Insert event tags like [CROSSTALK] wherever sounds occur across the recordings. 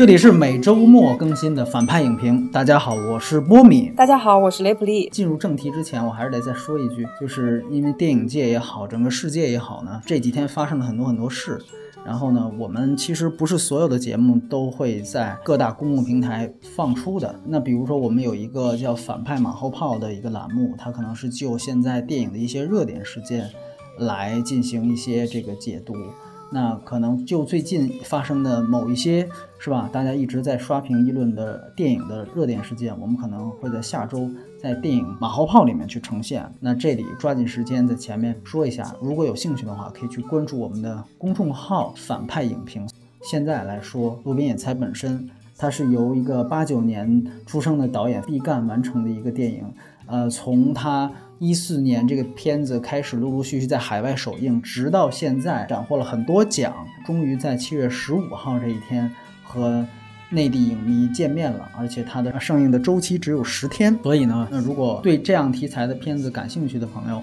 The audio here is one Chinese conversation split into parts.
这里是每周末更新的反派影评。大家好，我是波米。大家好，我是雷普利。进入正题之前，我还是得再说一句，就是因为电影界也好，整个世界也好呢，这几天发生了很多很多事。然后呢，我们其实不是所有的节目都会在各大公共平台放出的。那比如说，我们有一个叫“反派马后炮”的一个栏目，它可能是就现在电影的一些热点事件来进行一些这个解读。那可能就最近发生的某一些，是吧？大家一直在刷屏议论的电影的热点事件，我们可能会在下周在电影马后炮里面去呈现。那这里抓紧时间在前面说一下，如果有兴趣的话，可以去关注我们的公众号“反派影评”。现在来说，《路边野餐》本身，它是由一个八九年出生的导演毕赣完成的一个电影。呃，从他。一四年这个片子开始陆陆续续在海外首映，直到现在斩获了很多奖，终于在七月十五号这一天和内地影迷见面了。而且它的上映的周期只有十天，所以呢，那如果对这样题材的片子感兴趣的朋友，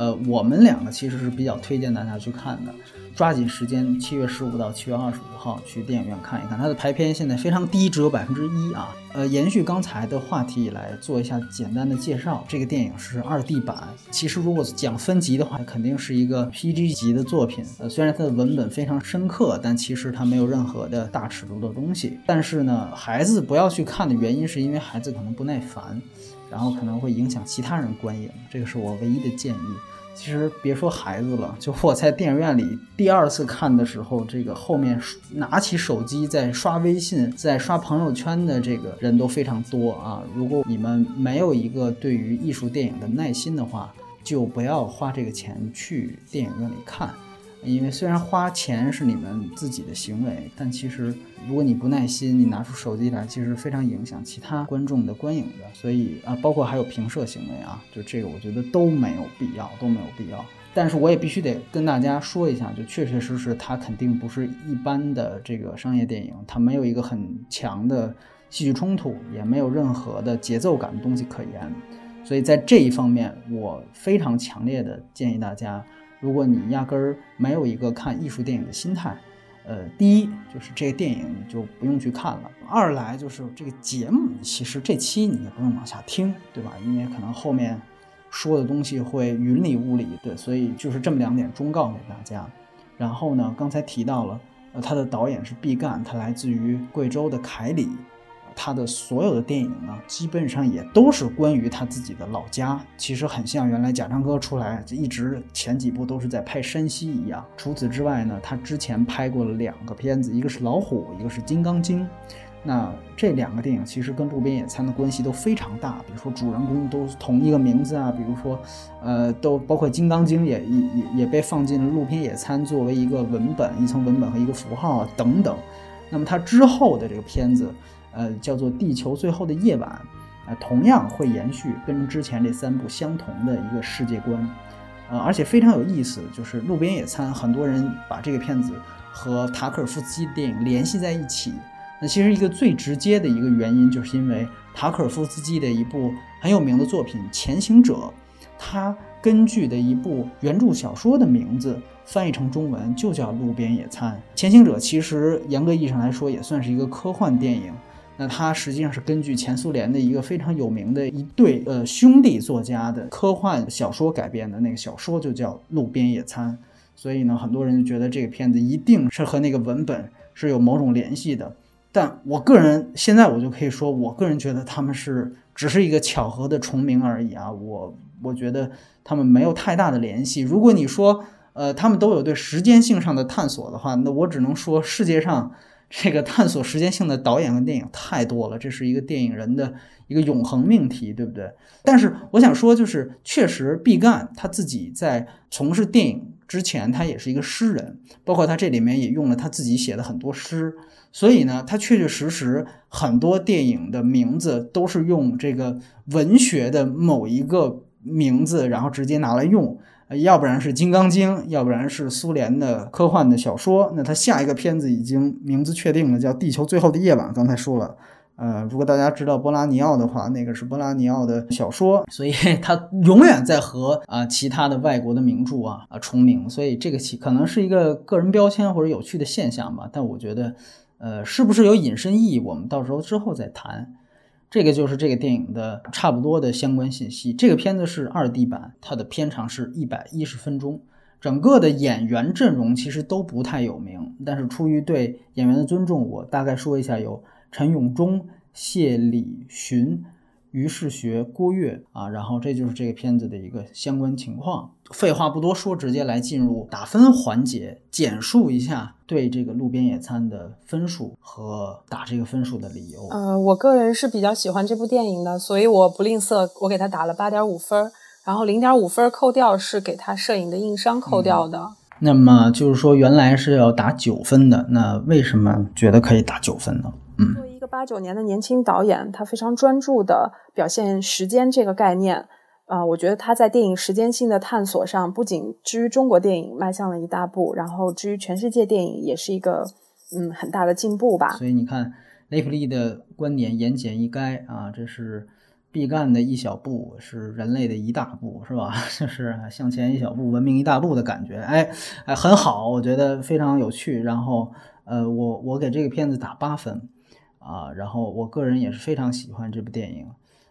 呃，我们两个其实是比较推荐大家去看的。抓紧时间，七月十五到七月二十五号去电影院看一看。它的排片现在非常低，只有百分之一啊。呃，延续刚才的话题来做一下简单的介绍。这个电影是二 D 版，其实如果讲分级的话，肯定是一个 PG 级的作品。呃，虽然它的文本非常深刻，但其实它没有任何的大尺度的东西。但是呢，孩子不要去看的原因是因为孩子可能不耐烦，然后可能会影响其他人观影。这个是我唯一的建议。其实别说孩子了，就我在电影院里第二次看的时候，这个后面拿起手机在刷微信、在刷朋友圈的这个人都非常多啊。如果你们没有一个对于艺术电影的耐心的话，就不要花这个钱去电影院里看。因为虽然花钱是你们自己的行为，但其实如果你不耐心，你拿出手机来，其实非常影响其他观众的观影的。所以啊，包括还有评摄行为啊，就这个我觉得都没有必要，都没有必要。但是我也必须得跟大家说一下，就确确实实它肯定不是一般的这个商业电影，它没有一个很强的戏剧冲突，也没有任何的节奏感的东西可言。所以在这一方面，我非常强烈的建议大家。如果你压根儿没有一个看艺术电影的心态，呃，第一就是这个电影你就不用去看了；二来就是这个节目，其实这期你也不用往下听，对吧？因为可能后面说的东西会云里雾里，对，所以就是这么两点忠告给大家。然后呢，刚才提到了，呃，他的导演是毕赣，他来自于贵州的凯里。他的所有的电影呢，基本上也都是关于他自己的老家，其实很像原来贾樟柯出来就一直前几部都是在拍山西一样。除此之外呢，他之前拍过了两个片子，一个是老虎，一个是金刚经。那这两个电影其实跟路边野餐的关系都非常大，比如说主人公都同一个名字啊，比如说，呃，都包括金刚经也也也也被放进了路边野餐作为一个文本，一层文本和一个符号啊等等。那么他之后的这个片子。呃，叫做《地球最后的夜晚》，呃，同样会延续跟之前这三部相同的一个世界观，呃，而且非常有意思，就是《路边野餐》，很多人把这个片子和塔可尔夫斯基的电影联系在一起。那其实一个最直接的一个原因，就是因为塔可尔夫斯基的一部很有名的作品《潜行者》，他根据的一部原著小说的名字翻译成中文就叫《路边野餐》。《潜行者》其实严格意义上来说也算是一个科幻电影。那它实际上是根据前苏联的一个非常有名的一对呃兄弟作家的科幻小说改编的，那个小说就叫《路边野餐》，所以呢，很多人就觉得这个片子一定是和那个文本是有某种联系的。但我个人现在我就可以说，我个人觉得他们是只是一个巧合的重名而已啊，我我觉得他们没有太大的联系。如果你说呃他们都有对时间性上的探索的话，那我只能说世界上。这个探索时间性的导演和电影太多了，这是一个电影人的一个永恒命题，对不对？但是我想说，就是确实毕赣他自己在从事电影之前，他也是一个诗人，包括他这里面也用了他自己写的很多诗，所以呢，他确确实实很多电影的名字都是用这个文学的某一个名字，然后直接拿来用。要不然是《金刚经》，要不然是苏联的科幻的小说。那他下一个片子已经名字确定了，叫《地球最后的夜晚》。刚才说了，呃，如果大家知道波拉尼奥的话，那个是波拉尼奥的小说，所以 [LAUGHS] 他永远在和啊其他的外国的名著啊啊重名，所以这个其可能是一个个人标签或者有趣的现象吧。但我觉得，呃，是不是有引申意义，我们到时候之后再谈。这个就是这个电影的差不多的相关信息。这个片子是二 D 版，它的片长是一百一十分钟。整个的演员阵容其实都不太有名，但是出于对演员的尊重，我大概说一下：有陈永忠、谢礼寻、于是学、郭跃啊，然后这就是这个片子的一个相关情况。废话不多说，直接来进入打分环节，简述一下对这个路边野餐的分数和打这个分数的理由。呃，我个人是比较喜欢这部电影的，所以我不吝啬，我给他打了八点五分。然后零点五分扣掉是给他摄影的硬伤扣掉的。那么就是说原来是要打九分的，那为什么觉得可以打九分呢？嗯，八九年的年轻导演，他非常专注的表现时间这个概念。啊，我觉得他在电影时间性的探索上，不仅至于中国电影迈向了一大步，然后至于全世界电影也是一个嗯很大的进步吧。所以你看雷普利的观点言简意赅啊，这是。毕赣的一小步是人类的一大步，是吧？[LAUGHS] 就是向前一小步，文明一大步的感觉。哎哎，很好，我觉得非常有趣。然后，呃，我我给这个片子打八分啊。然后，我个人也是非常喜欢这部电影。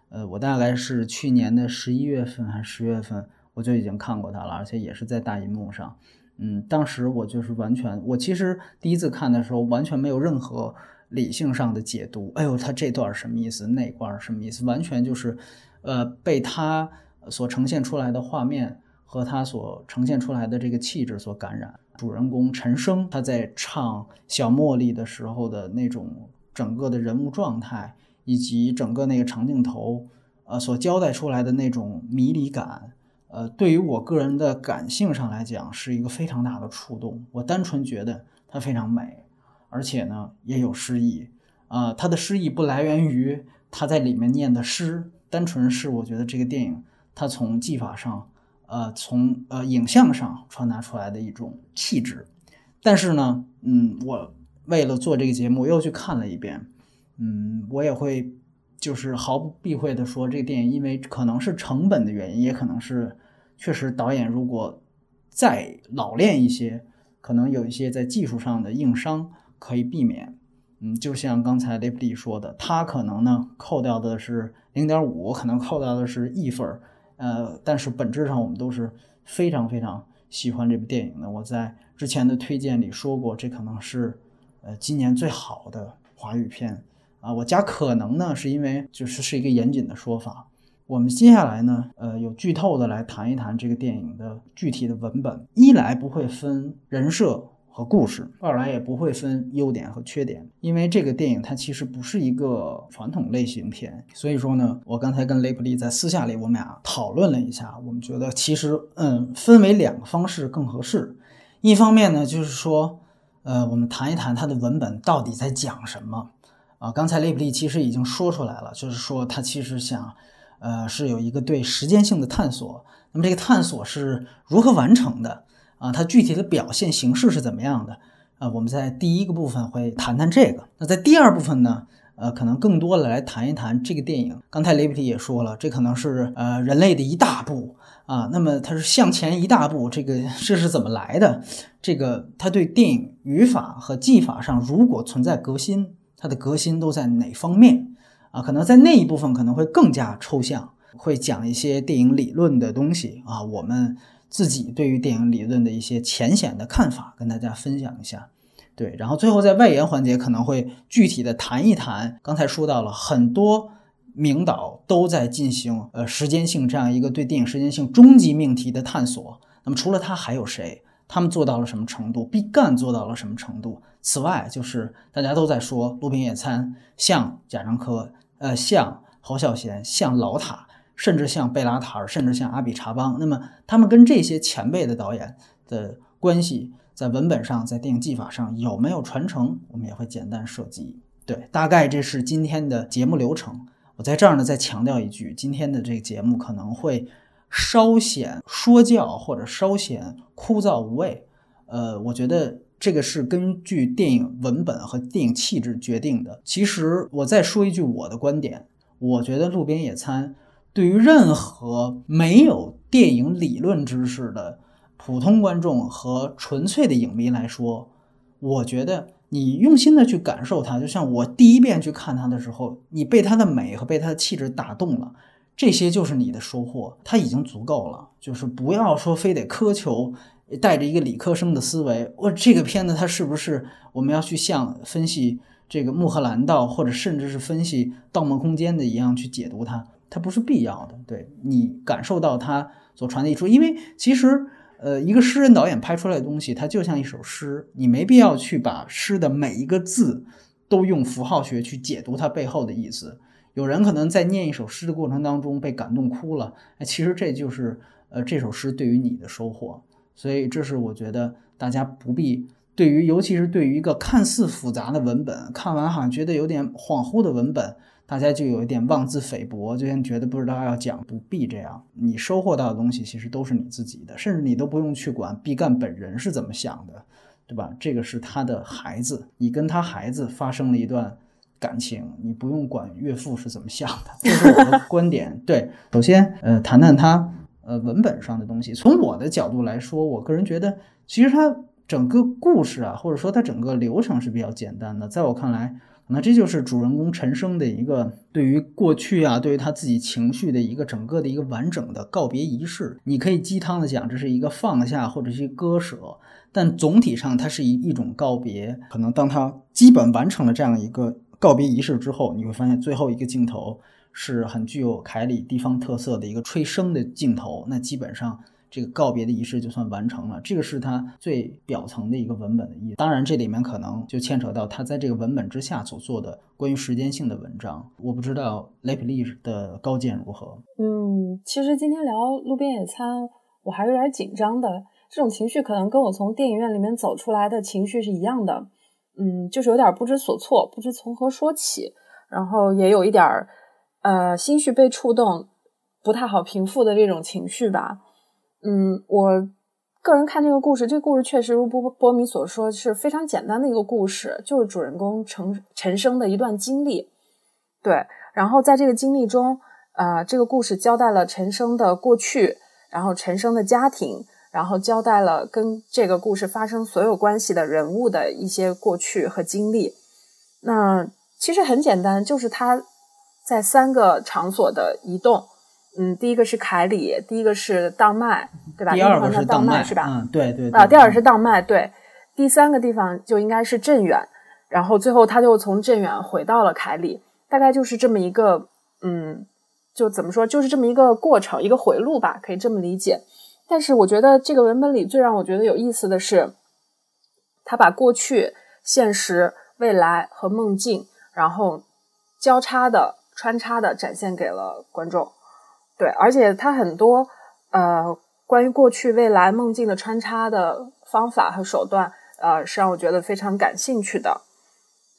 呃，我大概是去年的十一月份还是十月份，我就已经看过它了，而且也是在大银幕上。嗯，当时我就是完全，我其实第一次看的时候完全没有任何。理性上的解读，哎呦，他这段什么意思？那段什么意思？完全就是，呃，被他所呈现出来的画面和他所呈现出来的这个气质所感染。主人公陈升他在唱《小茉莉》的时候的那种整个的人物状态，以及整个那个长镜头，呃，所交代出来的那种迷离感，呃，对于我个人的感性上来讲，是一个非常大的触动。我单纯觉得它非常美。而且呢，也有诗意，啊，他的诗意不来源于他在里面念的诗，单纯是我觉得这个电影它从技法上，呃，从呃影像上传达出来的一种气质。但是呢，嗯，我为了做这个节目又去看了一遍，嗯，我也会就是毫不避讳的说，这个电影因为可能是成本的原因，也可能是确实导演如果再老练一些，可能有一些在技术上的硬伤。可以避免，嗯，就像刚才雷普利说的，他可能呢扣掉的是零点五，可能扣掉的是一分，呃，但是本质上我们都是非常非常喜欢这部电影的。我在之前的推荐里说过，这可能是呃今年最好的华语片啊。我加可能呢，是因为就是是一个严谨的说法。我们接下来呢，呃，有剧透的来谈一谈这个电影的具体的文本，一来不会分人设。和故事，二来也不会分优点和缺点，因为这个电影它其实不是一个传统类型片，所以说呢，我刚才跟雷普利在私下里我们俩讨论了一下，我们觉得其实嗯，分为两个方式更合适。一方面呢，就是说，呃，我们谈一谈它的文本到底在讲什么啊？刚才利普利其实已经说出来了，就是说他其实想，呃，是有一个对时间性的探索。那么这个探索是如何完成的？啊，它具体的表现形式是怎么样的？啊，我们在第一个部分会谈谈这个。那在第二部分呢，呃，可能更多的来谈一谈这个电影。刚才雷比提也说了，这可能是呃人类的一大步啊。那么它是向前一大步，这个这是怎么来的？这个它对电影语法和技法上如果存在革新，它的革新都在哪方面？啊，可能在那一部分可能会更加抽象，会讲一些电影理论的东西啊。我们。自己对于电影理论的一些浅显的看法，跟大家分享一下。对，然后最后在外延环节可能会具体的谈一谈。刚才说到了很多名导都在进行呃时间性这样一个对电影时间性终极命题的探索。那么除了他还有谁？他们做到了什么程度？毕赣做到了什么程度？此外，就是大家都在说《路边野餐》像贾樟柯，呃，像侯孝贤，像老塔。甚至像贝拉塔尔，甚至像阿比查邦，那么他们跟这些前辈的导演的关系，在文本上，在电影技法上有没有传承，我们也会简单涉及。对，大概这是今天的节目流程。我在这儿呢，再强调一句，今天的这个节目可能会稍显说教，或者稍显枯燥无味。呃，我觉得这个是根据电影文本和电影气质决定的。其实我再说一句我的观点，我觉得《路边野餐》对于任何没有电影理论知识的普通观众和纯粹的影迷来说，我觉得你用心的去感受它，就像我第一遍去看它的时候，你被它的美和被它的气质打动了。这些就是你的收获，它已经足够了。就是不要说非得苛求，带着一个理科生的思维，我这个片子它是不是我们要去像分析这个穆赫兰道，或者甚至是分析《盗梦空间》的一样去解读它？它不是必要的。对你感受到它所传递出，因为其实呃，一个诗人导演拍出来的东西，它就像一首诗，你没必要去把诗的每一个字都用符号学去解读它背后的意思。有人可能在念一首诗的过程当中被感动哭了，其实这就是呃这首诗对于你的收获。所以这是我觉得大家不必对于，尤其是对于一个看似复杂的文本，看完好像觉得有点恍惚的文本，大家就有一点妄自菲薄，就像觉得不知道要讲，不必这样。你收获到的东西其实都是你自己的，甚至你都不用去管毕赣本人是怎么想的，对吧？这个是他的孩子，你跟他孩子发生了一段。感情，你不用管岳父是怎么想的，这是我的观点。对，首先，呃，谈谈他呃文本上的东西。从我的角度来说，我个人觉得，其实他整个故事啊，或者说他整个流程是比较简单的。在我看来，那这就是主人公陈升的一个对于过去啊，对于他自己情绪的一个整个的一个完整的告别仪式。你可以鸡汤的讲，这是一个放下或者是割舍，但总体上它是一一种告别。可能当他基本完成了这样一个。告别仪式之后，你会发现最后一个镜头是很具有凯里地方特色的一个吹笙的镜头。那基本上这个告别的仪式就算完成了。这个是他最表层的一个文本的意思。当然，这里面可能就牵扯到他在这个文本之下所做的关于时间性的文章。我不知道雷普利的高见如何。嗯，其实今天聊路边野餐，我还有点紧张的。这种情绪可能跟我从电影院里面走出来的情绪是一样的。嗯，就是有点不知所措，不知从何说起，然后也有一点儿，呃，心绪被触动，不太好平复的这种情绪吧。嗯，我个人看这个故事，这个故事确实如波波米所说是非常简单的一个故事，就是主人公陈陈升的一段经历。对，然后在这个经历中，呃，这个故事交代了陈升的过去，然后陈升的家庭。然后交代了跟这个故事发生所有关系的人物的一些过去和经历。那其实很简单，就是他在三个场所的移动。嗯，第一个是凯里，第一个是当麦，对吧？第二个是当麦，是吧？嗯，对对。啊，第二个是当麦，对。第三个地方就应该是镇远，然后最后他就从镇远回到了凯里，大概就是这么一个，嗯，就怎么说，就是这么一个过程，一个回路吧，可以这么理解。但是我觉得这个文本里最让我觉得有意思的是，他把过去、现实、未来和梦境，然后交叉的、穿插的展现给了观众。对，而且他很多呃关于过去、未来、梦境的穿插的方法和手段，呃，是让我觉得非常感兴趣的。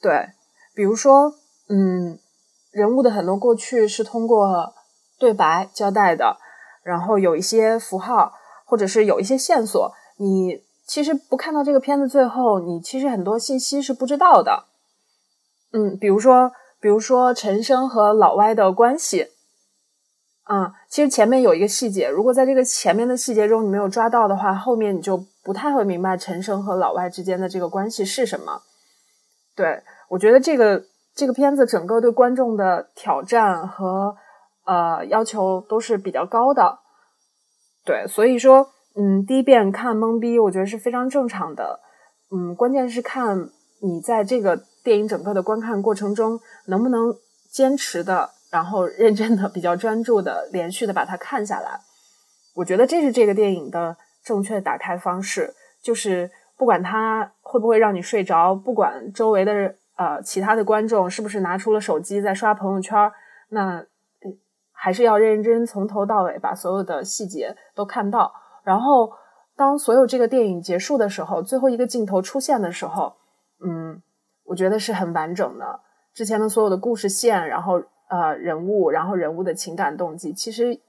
对，比如说，嗯，人物的很多过去是通过对白交代的，然后有一些符号。或者是有一些线索，你其实不看到这个片子最后，你其实很多信息是不知道的。嗯，比如说，比如说陈升和老歪的关系，嗯，其实前面有一个细节，如果在这个前面的细节中你没有抓到的话，后面你就不太会明白陈升和老外之间的这个关系是什么。对我觉得这个这个片子整个对观众的挑战和呃要求都是比较高的。对，所以说，嗯，第一遍看懵逼，我觉得是非常正常的。嗯，关键是看你在这个电影整个的观看过程中，能不能坚持的，然后认真的、比较专注的、连续的把它看下来。我觉得这是这个电影的正确打开方式，就是不管它会不会让你睡着，不管周围的呃其他的观众是不是拿出了手机在刷朋友圈，那。还是要认认真真从头到尾把所有的细节都看到，然后当所有这个电影结束的时候，最后一个镜头出现的时候，嗯，我觉得是很完整的。之前的所有的故事线，然后呃人物，然后人物的情感动机，其实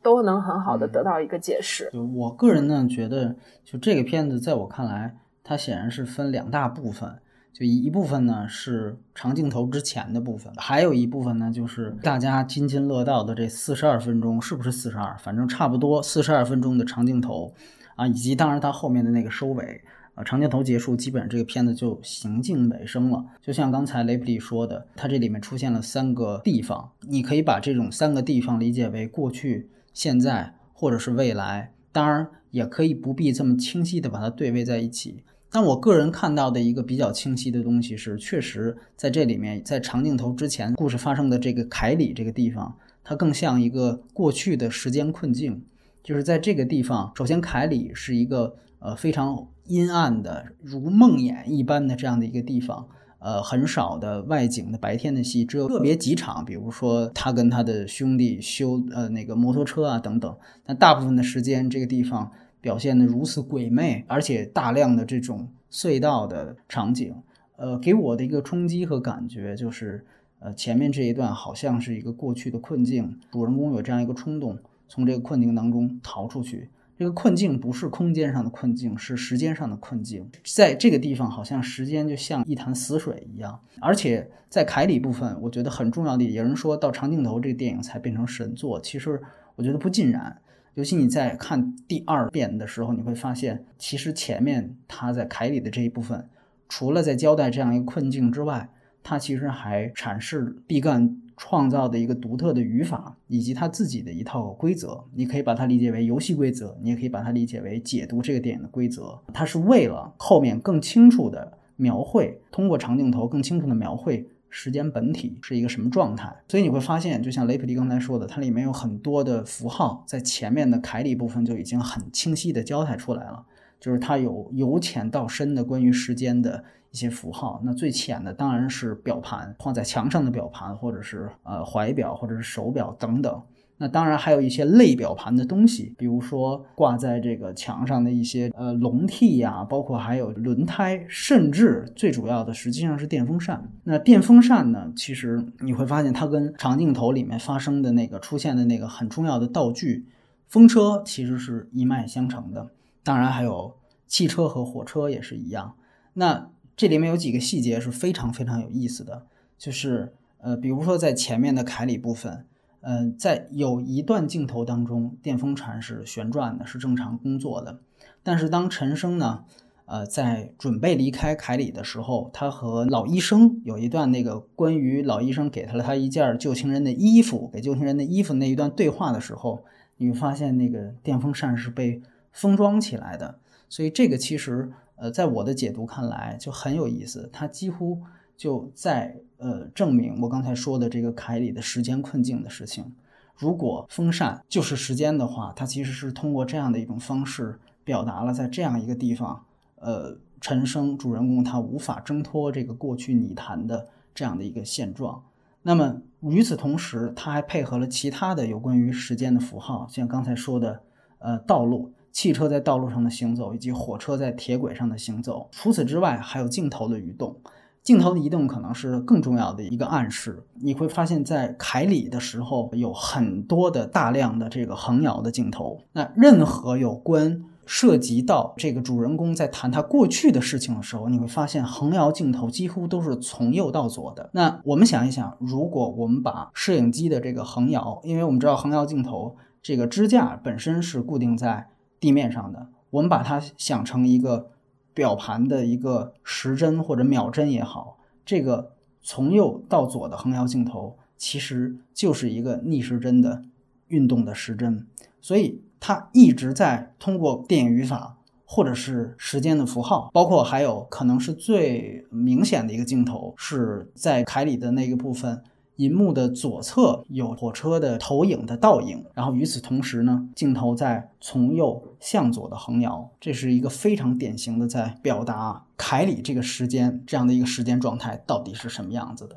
都能很好的得到一个解释。就我个人呢，觉得就这个片子在我看来。它显然是分两大部分。就一部分呢是长镜头之前的部分，还有一部分呢就是大家津津乐道的这四十二分钟，是不是四十二？反正差不多四十二分钟的长镜头啊，以及当然它后面的那个收尾长镜头结束，基本上这个片子就行进尾声了。就像刚才雷普利说的，它这里面出现了三个地方，你可以把这种三个地方理解为过去、现在或者是未来，当然也可以不必这么清晰的把它对位在一起。但我个人看到的一个比较清晰的东西是，确实在这里面，在长镜头之前故事发生的这个凯里这个地方，它更像一个过去的时间困境。就是在这个地方，首先凯里是一个呃非常阴暗的，如梦魇一般的这样的一个地方，呃很少的外景的白天的戏，只有个别几场，比如说他跟他的兄弟修呃那个摩托车啊等等。但大部分的时间，这个地方。表现的如此鬼魅，而且大量的这种隧道的场景，呃，给我的一个冲击和感觉就是，呃，前面这一段好像是一个过去的困境，主人公有这样一个冲动，从这个困境当中逃出去。这个困境不是空间上的困境，是时间上的困境。在这个地方，好像时间就像一潭死水一样。而且在凯里部分，我觉得很重要的，有人说到长镜头这个电影才变成神作，其实我觉得不尽然。尤其你在看第二遍的时候，你会发现，其实前面他在凯里的这一部分，除了在交代这样一个困境之外，他其实还阐释毕赣创造的一个独特的语法，以及他自己的一套规则。你可以把它理解为游戏规则，你也可以把它理解为解读这个电影的规则。它是为了后面更清楚的描绘，通过长镜头更清楚的描绘。时间本体是一个什么状态？所以你会发现，就像雷普利刚才说的，它里面有很多的符号，在前面的凯里部分就已经很清晰的交代出来了。就是它有由浅到深的关于时间的一些符号。那最浅的当然是表盘，放在墙上的表盘，或者是呃怀表，或者是手表等等。那当然还有一些类表盘的东西，比如说挂在这个墙上的一些呃笼屉呀，包括还有轮胎，甚至最主要的实际上是电风扇。那电风扇呢，其实你会发现它跟长镜头里面发生的那个出现的那个很重要的道具风车其实是一脉相承的。当然还有汽车和火车也是一样。那这里面有几个细节是非常非常有意思的，就是呃，比如说在前面的凯里部分。嗯，在有一段镜头当中，电风扇是旋转的，是正常工作的。但是当陈升呢，呃，在准备离开凯里的时候，他和老医生有一段那个关于老医生给他了他一件旧情人的衣服，给旧情人的衣服那一段对话的时候，你会发现那个电风扇是被封装起来的。所以这个其实，呃，在我的解读看来就很有意思，它几乎就在。呃，证明我刚才说的这个凯里的时间困境的事情。如果风扇就是时间的话，它其实是通过这样的一种方式表达了在这样一个地方，呃，陈升主人公他无法挣脱这个过去泥潭的这样的一个现状。那么与此同时，他还配合了其他的有关于时间的符号，像刚才说的，呃，道路、汽车在道路上的行走，以及火车在铁轨上的行走。除此之外，还有镜头的移动。镜头的移动可能是更重要的一个暗示。你会发现在凯里的时候，有很多的大量的这个横摇的镜头。那任何有关涉及到这个主人公在谈他过去的事情的时候，你会发现横摇镜头几乎都是从右到左的。那我们想一想，如果我们把摄影机的这个横摇，因为我们知道横摇镜头这个支架本身是固定在地面上的，我们把它想成一个。表盘的一个时针或者秒针也好，这个从右到左的横摇镜头其实就是一个逆时针的运动的时针，所以它一直在通过电影语法或者是时间的符号，包括还有可能是最明显的一个镜头是在凯里的那个部分。银幕的左侧有火车的投影的倒影，然后与此同时呢，镜头在从右向左的横摇，这是一个非常典型的在表达凯里这个时间这样的一个时间状态到底是什么样子的。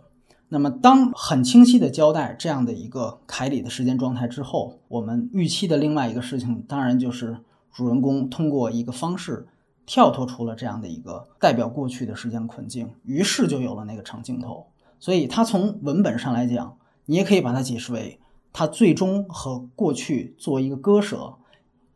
那么，当很清晰的交代这样的一个凯里的时间状态之后，我们预期的另外一个事情，当然就是主人公通过一个方式跳脱出了这样的一个代表过去的时间困境，于是就有了那个长镜头。所以，它从文本上来讲，你也可以把它解释为，它最终和过去做一个割舍，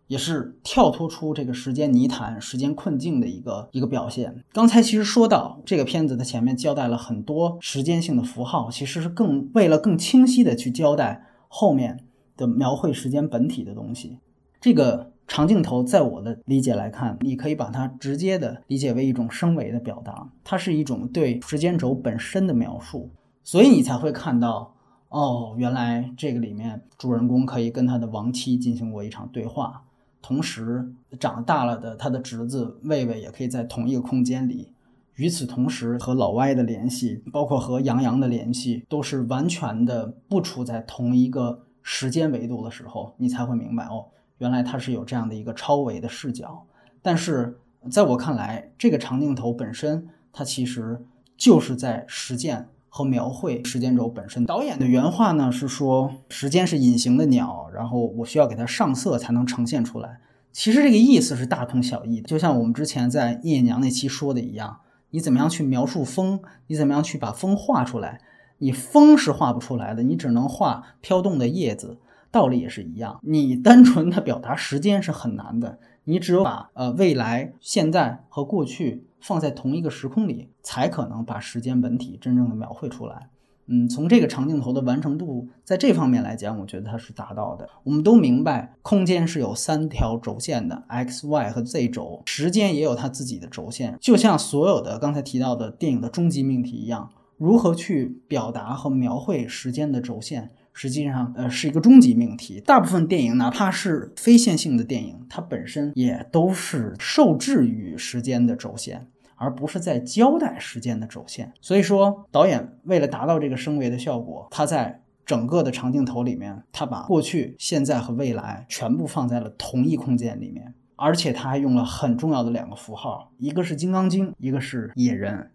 也是跳脱出这个时间泥潭、时间困境的一个一个表现。刚才其实说到这个片子的前面交代了很多时间性的符号，其实是更为了更清晰的去交代后面的描绘时间本体的东西。这个长镜头在我的理解来看，你可以把它直接的理解为一种升维的表达，它是一种对时间轴本身的描述，所以你才会看到。哦，原来这个里面主人公可以跟他的亡妻进行过一场对话，同时长大了的他的侄子魏魏也可以在同一个空间里。与此同时，和老歪的联系，包括和杨洋的联系，都是完全的不处在同一个时间维度的时候，你才会明白哦，原来它是有这样的一个超维的视角。但是在我看来，这个长镜头本身，它其实就是在实践。和描绘时间轴本身。导演的原话呢是说，时间是隐形的鸟，然后我需要给它上色才能呈现出来。其实这个意思是大同小异的，就像我们之前在聂娘那期说的一样，你怎么样去描述风，你怎么样去把风画出来？你风是画不出来的，你只能画飘动的叶子。道理也是一样，你单纯的表达时间是很难的，你只有把呃未来、现在和过去。放在同一个时空里，才可能把时间本体真正的描绘出来。嗯，从这个长镜头的完成度，在这方面来讲，我觉得它是达到的。我们都明白，空间是有三条轴线的，x、y 和 z 轴，时间也有它自己的轴线。就像所有的刚才提到的电影的终极命题一样，如何去表达和描绘时间的轴线？实际上，呃，是一个终极命题。大部分电影，哪怕是非线性的电影，它本身也都是受制于时间的轴线，而不是在交代时间的轴线。所以说，导演为了达到这个升维的效果，他在整个的长镜头里面，他把过去、现在和未来全部放在了同一空间里面，而且他还用了很重要的两个符号，一个是金刚经，一个是野人。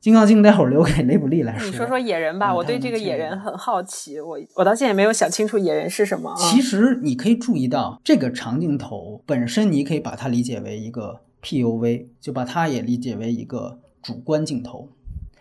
金刚经待会儿留给雷普利来说。你说说野人吧，我对这个野人很好奇，我我到现在也没有想清楚野人是什么。其实你可以注意到，这个长镜头本身，你可以把它理解为一个 PUV，就把它也理解为一个主观镜头。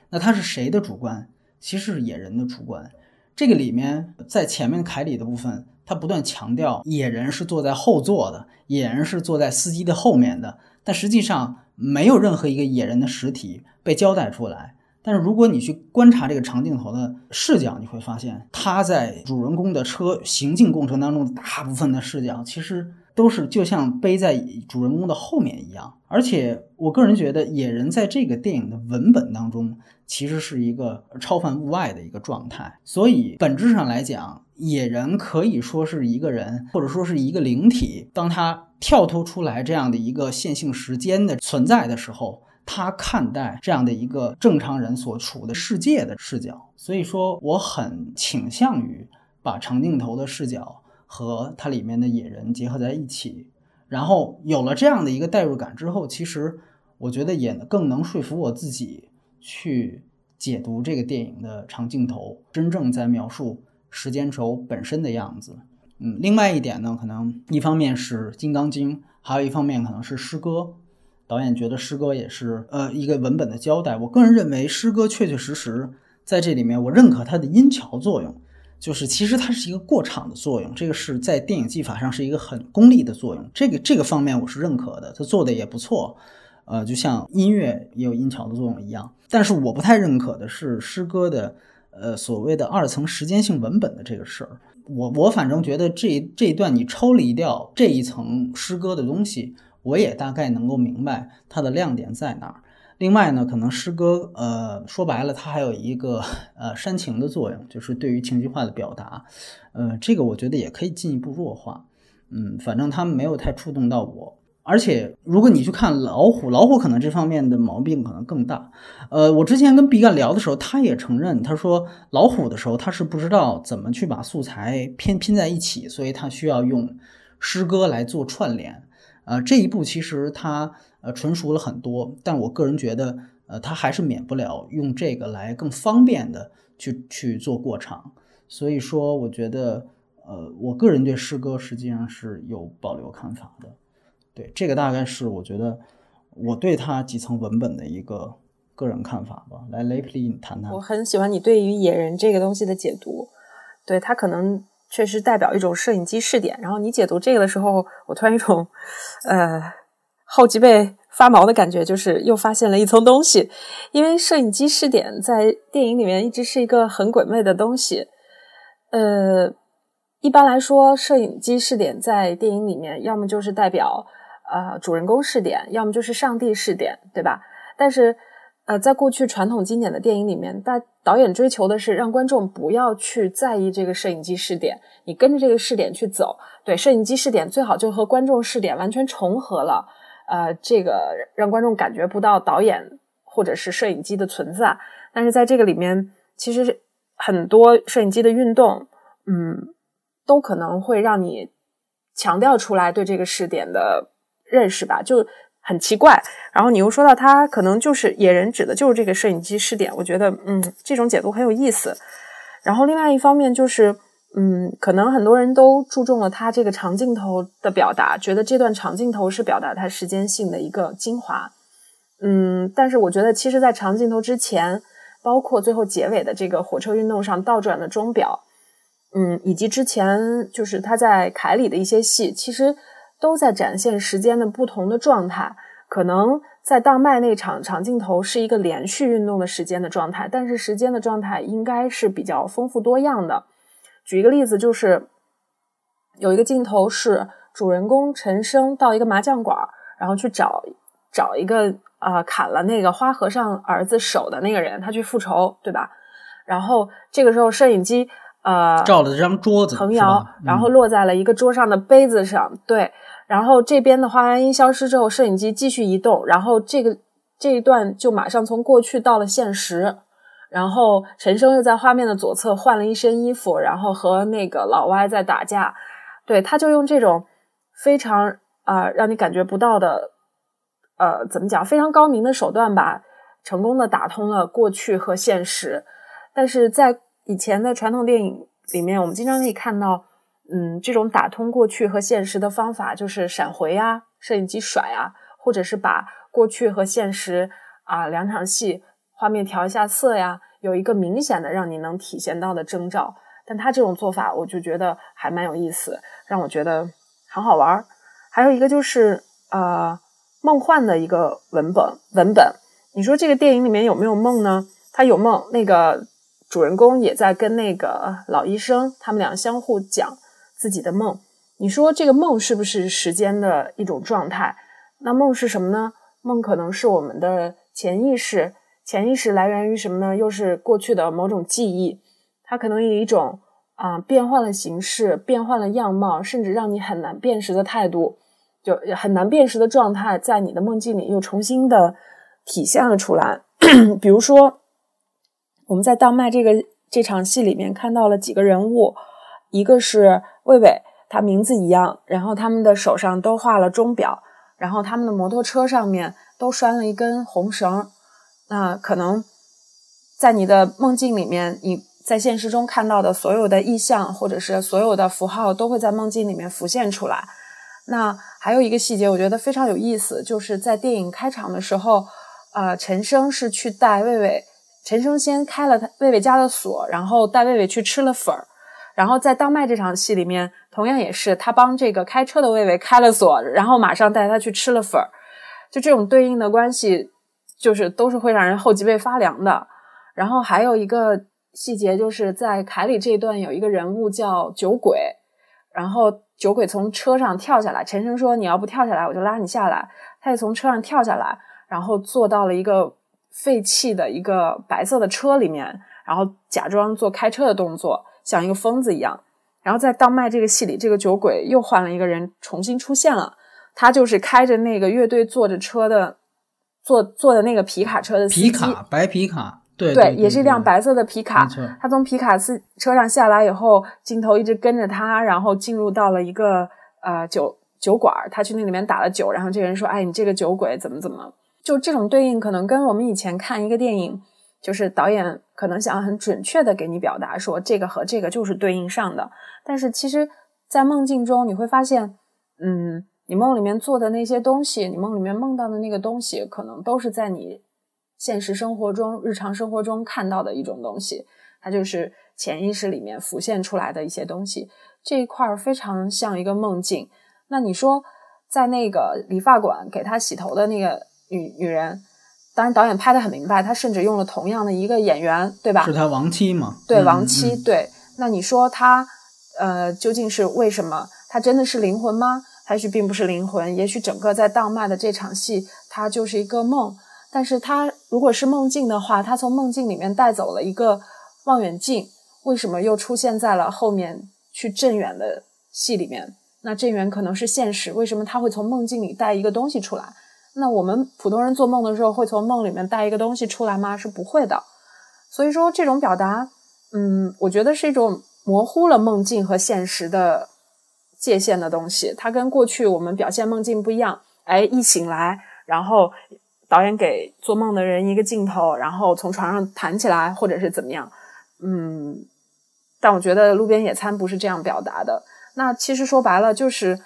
那它是谁的主观？其实是野人的主观。这个里面在前面凯里的部分，他不断强调野人是坐在后座的，野人是坐在司机的后面的，但实际上没有任何一个野人的实体。被交代出来，但是如果你去观察这个长镜头的视角，你会发现他在主人公的车行进过程当中，大部分的视角其实都是就像背在主人公的后面一样。而且我个人觉得，野人在这个电影的文本当中，其实是一个超凡物外的一个状态。所以本质上来讲，野人可以说是一个人，或者说是一个灵体。当他跳脱出来这样的一个线性时间的存在的时候。他看待这样的一个正常人所处的世界的视角，所以说我很倾向于把长镜头的视角和它里面的野人结合在一起，然后有了这样的一个代入感之后，其实我觉得也更能说服我自己去解读这个电影的长镜头真正在描述时间轴本身的样子。嗯，另外一点呢，可能一方面是《金刚经》，还有一方面可能是诗歌。导演觉得诗歌也是呃一个文本的交代。我个人认为诗歌确确实实在这里面，我认可它的音桥作用，就是其实它是一个过场的作用。这个是在电影技法上是一个很功利的作用。这个这个方面我是认可的，他做的也不错。呃，就像音乐也有音桥的作用一样。但是我不太认可的是诗歌的呃所谓的二层时间性文本的这个事儿。我我反正觉得这这一段你抽离掉这一层诗歌的东西。我也大概能够明白它的亮点在哪儿。另外呢，可能诗歌，呃，说白了，它还有一个呃煽情的作用，就是对于情绪化的表达，呃，这个我觉得也可以进一步弱化。嗯，反正他们没有太触动到我。而且，如果你去看老虎，老虎可能这方面的毛病可能更大。呃，我之前跟毕赣聊的时候，他也承认，他说老虎的时候他是不知道怎么去把素材拼拼在一起，所以他需要用诗歌来做串联。呃，这一步其实他呃纯熟了很多，但我个人觉得，呃，他还是免不了用这个来更方便的去去做过场。所以说，我觉得，呃，我个人对诗歌实际上是有保留看法的。对，这个大概是我觉得我对他几层文本的一个个人看法吧。来，雷普利，你谈谈。我很喜欢你对于野人这个东西的解读，对他可能。确实代表一种摄影机视点。然后你解读这个的时候，我突然一种呃后脊背发毛的感觉，就是又发现了一层东西。因为摄影机视点在电影里面一直是一个很鬼魅的东西。呃，一般来说，摄影机视点在电影里面，要么就是代表呃主人公试点，要么就是上帝试点，对吧？但是呃，在过去传统经典的电影里面，大导演追求的是让观众不要去在意这个摄影机试点，你跟着这个试点去走。对，摄影机试点最好就和观众试点完全重合了，呃，这个让观众感觉不到导演或者是摄影机的存在。但是在这个里面，其实很多摄影机的运动，嗯，都可能会让你强调出来对这个试点的认识吧，就。很奇怪，然后你又说到他可能就是野人指的就是这个摄影机视点，我觉得嗯这种解读很有意思。然后另外一方面就是嗯可能很多人都注重了他这个长镜头的表达，觉得这段长镜头是表达他时间性的一个精华。嗯，但是我觉得其实，在长镜头之前，包括最后结尾的这个火车运动上倒转的钟表，嗯，以及之前就是他在凯里的一些戏，其实。都在展现时间的不同的状态，可能在当麦那场长镜头是一个连续运动的时间的状态，但是时间的状态应该是比较丰富多样的。举一个例子，就是有一个镜头是主人公陈升到一个麻将馆，然后去找找一个啊砍了那个花和尚儿子手的那个人，他去复仇，对吧？然后这个时候摄影机呃照了这张桌子横摇，然后落在了一个桌上的杯子上，对。然后这边的话音消失之后，摄影机继续移动，然后这个这一段就马上从过去到了现实。然后陈升又在画面的左侧换了一身衣服，然后和那个老歪在打架。对，他就用这种非常啊让你感觉不到的呃怎么讲非常高明的手段吧，成功的打通了过去和现实。但是在以前的传统电影里面，我们经常可以看到。嗯，这种打通过去和现实的方法就是闪回啊，摄影机甩啊，或者是把过去和现实啊两场戏画面调一下色呀，有一个明显的让你能体现到的征兆。但他这种做法，我就觉得还蛮有意思，让我觉得很好玩。还有一个就是呃，梦幻的一个文本文本。你说这个电影里面有没有梦呢？他有梦，那个主人公也在跟那个老医生，他们俩相互讲。自己的梦，你说这个梦是不是时间的一种状态？那梦是什么呢？梦可能是我们的潜意识，潜意识来源于什么呢？又是过去的某种记忆，它可能以一种啊变换了形式、变换了样貌，甚至让你很难辨识的态度，就很难辨识的状态，在你的梦境里又重新的体现了出来。[CLEARS THROAT] 比如说，我们在当麦这个这场戏里面看到了几个人物。一个是魏魏，他名字一样，然后他们的手上都画了钟表，然后他们的摩托车上面都拴了一根红绳。那可能在你的梦境里面，你在现实中看到的所有的意象或者是所有的符号，都会在梦境里面浮现出来。那还有一个细节，我觉得非常有意思，就是在电影开场的时候，呃，陈升是去带魏魏，陈升先开了他魏魏家的锁，然后带魏魏去吃了粉儿。然后在当麦这场戏里面，同样也是他帮这个开车的魏魏开了锁，然后马上带他去吃了粉儿，就这种对应的关系，就是都是会让人后脊背发凉的。然后还有一个细节，就是在凯里这一段有一个人物叫酒鬼，然后酒鬼从车上跳下来，陈升说你要不跳下来，我就拉你下来。他也从车上跳下来，然后坐到了一个废弃的一个白色的车里面，然后假装做开车的动作。像一个疯子一样，然后在《当麦》这个戏里，这个酒鬼又换了一个人，重新出现了。他就是开着那个乐队坐着车的，坐坐的那个皮卡车的皮卡，白皮卡，对对，也是一辆白色的皮卡。他从皮卡斯车上下来以后，镜头一直跟着他，然后进入到了一个呃酒酒馆，他去那里面打了酒，然后这个人说：“哎，你这个酒鬼怎么怎么？”就这种对应，可能跟我们以前看一个电影。就是导演可能想很准确的给你表达说这个和这个就是对应上的，但是其实，在梦境中你会发现，嗯，你梦里面做的那些东西，你梦里面梦到的那个东西，可能都是在你现实生活中、日常生活中看到的一种东西，它就是潜意识里面浮现出来的一些东西，这一块儿非常像一个梦境。那你说，在那个理发馆给他洗头的那个女女人，当然导演拍的很明白，他甚至用了同样的一个演员，对吧？是他亡妻吗？对，嗯亡妻。嗯对，那你说他呃，究竟是为什么？他真的是灵魂吗？也许并不是灵魂，也许整个在荡麦的这场戏，他就是一个梦。但是他如果是梦境的话，他从梦境里面带走了一个望远镜，为什么又出现在了后面去镇远的戏里面？那镇远可能是现实，为什么他会从梦境里带一个东西出来？那我们普通人做梦的时候会从梦里面带一个东西出来吗？是不会的。所以说这种表达，嗯，我觉得是一种模糊了梦境和现实的界限的东西。它跟过去我们表现梦境不一样。哎，一醒来，然后导演给做梦的人一个镜头，然后从床上弹起来，或者是怎么样。嗯，但我觉得《路边野餐》不是这样表达的。那其实说白了就是，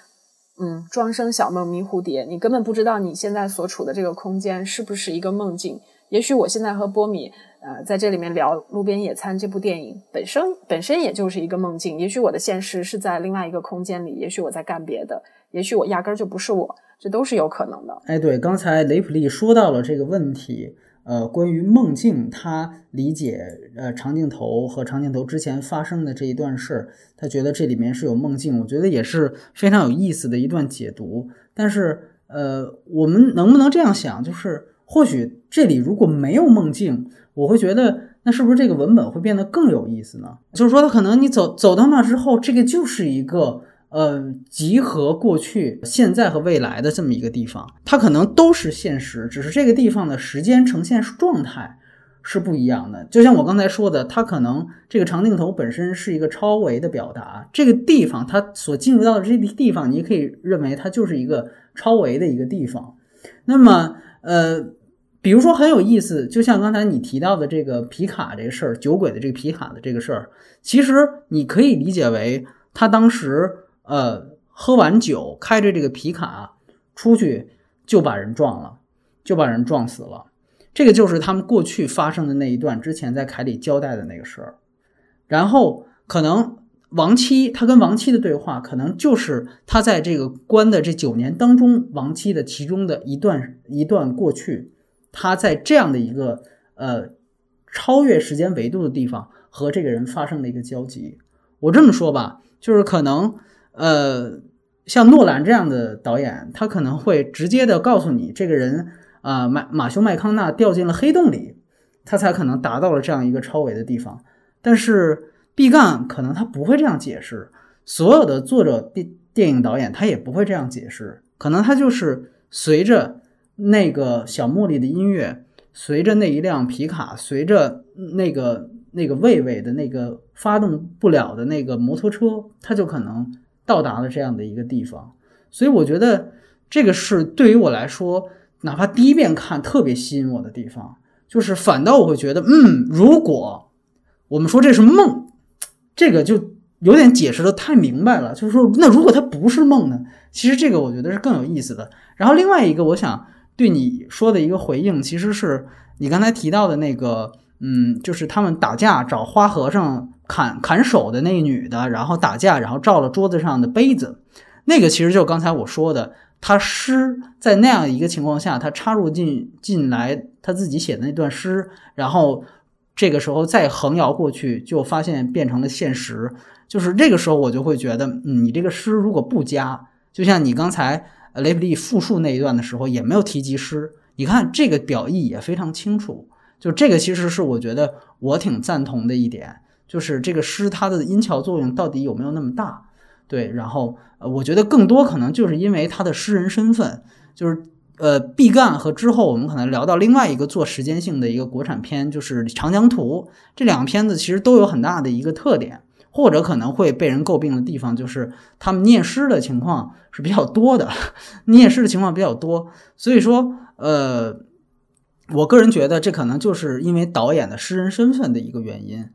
嗯，庄生晓梦迷蝴蝶，你根本不知道你现在所处的这个空间是不是一个梦境。也许我现在和波米，呃，在这里面聊《路边野餐》这部电影本身本身也就是一个梦境。也许我的现实是在另外一个空间里，也许我在干别的，也许我压根儿就不是我，这都是有可能的。哎，对，刚才雷普利说到了这个问题，呃，关于梦境，他理解呃长镜头和长镜头之前发生的这一段事，他觉得这里面是有梦境，我觉得也是非常有意思的一段解读。但是，呃，我们能不能这样想，就是或许这里如果没有梦境，我会觉得那是不是这个文本会变得更有意思呢？就是说，它可能你走走到那之后，这个就是一个。呃，集合过去、现在和未来的这么一个地方，它可能都是现实，只是这个地方的时间呈现状态是不一样的。就像我刚才说的，它可能这个长镜头本身是一个超维的表达，这个地方它所进入到的这个地方，你可以认为它就是一个超维的一个地方。那么，呃，比如说很有意思，就像刚才你提到的这个皮卡这个事儿，酒鬼的这个皮卡的这个事儿，其实你可以理解为他当时。呃，喝完酒，开着这个皮卡出去，就把人撞了，就把人撞死了。这个就是他们过去发生的那一段，之前在凯里交代的那个事儿。然后可能亡妻，他跟亡妻的对话，可能就是他在这个关的这九年当中，亡妻的其中的一段一段过去，他在这样的一个呃超越时间维度的地方和这个人发生了一个交集。我这么说吧，就是可能。呃，像诺兰这样的导演，他可能会直接的告诉你，这个人啊，马马修麦康纳掉进了黑洞里，他才可能达到了这样一个超维的地方。但是毕赣可能他不会这样解释，所有的作者电电影导演他也不会这样解释，可能他就是随着那个小茉莉的音乐，随着那一辆皮卡，随着那个那个魏魏的那个发动不了的那个摩托车，他就可能。到达了这样的一个地方，所以我觉得这个是对于我来说，哪怕第一遍看特别吸引我的地方，就是反倒我会觉得，嗯，如果我们说这是梦，这个就有点解释的太明白了。就是说，那如果它不是梦呢？其实这个我觉得是更有意思的。然后另外一个，我想对你说的一个回应，其实是你刚才提到的那个，嗯，就是他们打架找花和尚。砍砍手的那个女的，然后打架，然后照了桌子上的杯子，那个其实就是刚才我说的，他诗在那样一个情况下，他插入进进来他自己写的那段诗，然后这个时候再横摇过去，就发现变成了现实。就是这个时候，我就会觉得，嗯，你这个诗如果不加，就像你刚才雷普利复述那一段的时候，也没有提及诗，你看这个表意也非常清楚。就这个其实是我觉得我挺赞同的一点。就是这个诗它的音桥作用到底有没有那么大？对，然后呃，我觉得更多可能就是因为他的诗人身份，就是呃，毕赣和之后我们可能聊到另外一个做时间性的一个国产片，就是《长江图》。这两个片子其实都有很大的一个特点，或者可能会被人诟病的地方，就是他们念诗的情况是比较多的，[LAUGHS] 念诗的情况比较多。所以说，呃，我个人觉得这可能就是因为导演的诗人身份的一个原因。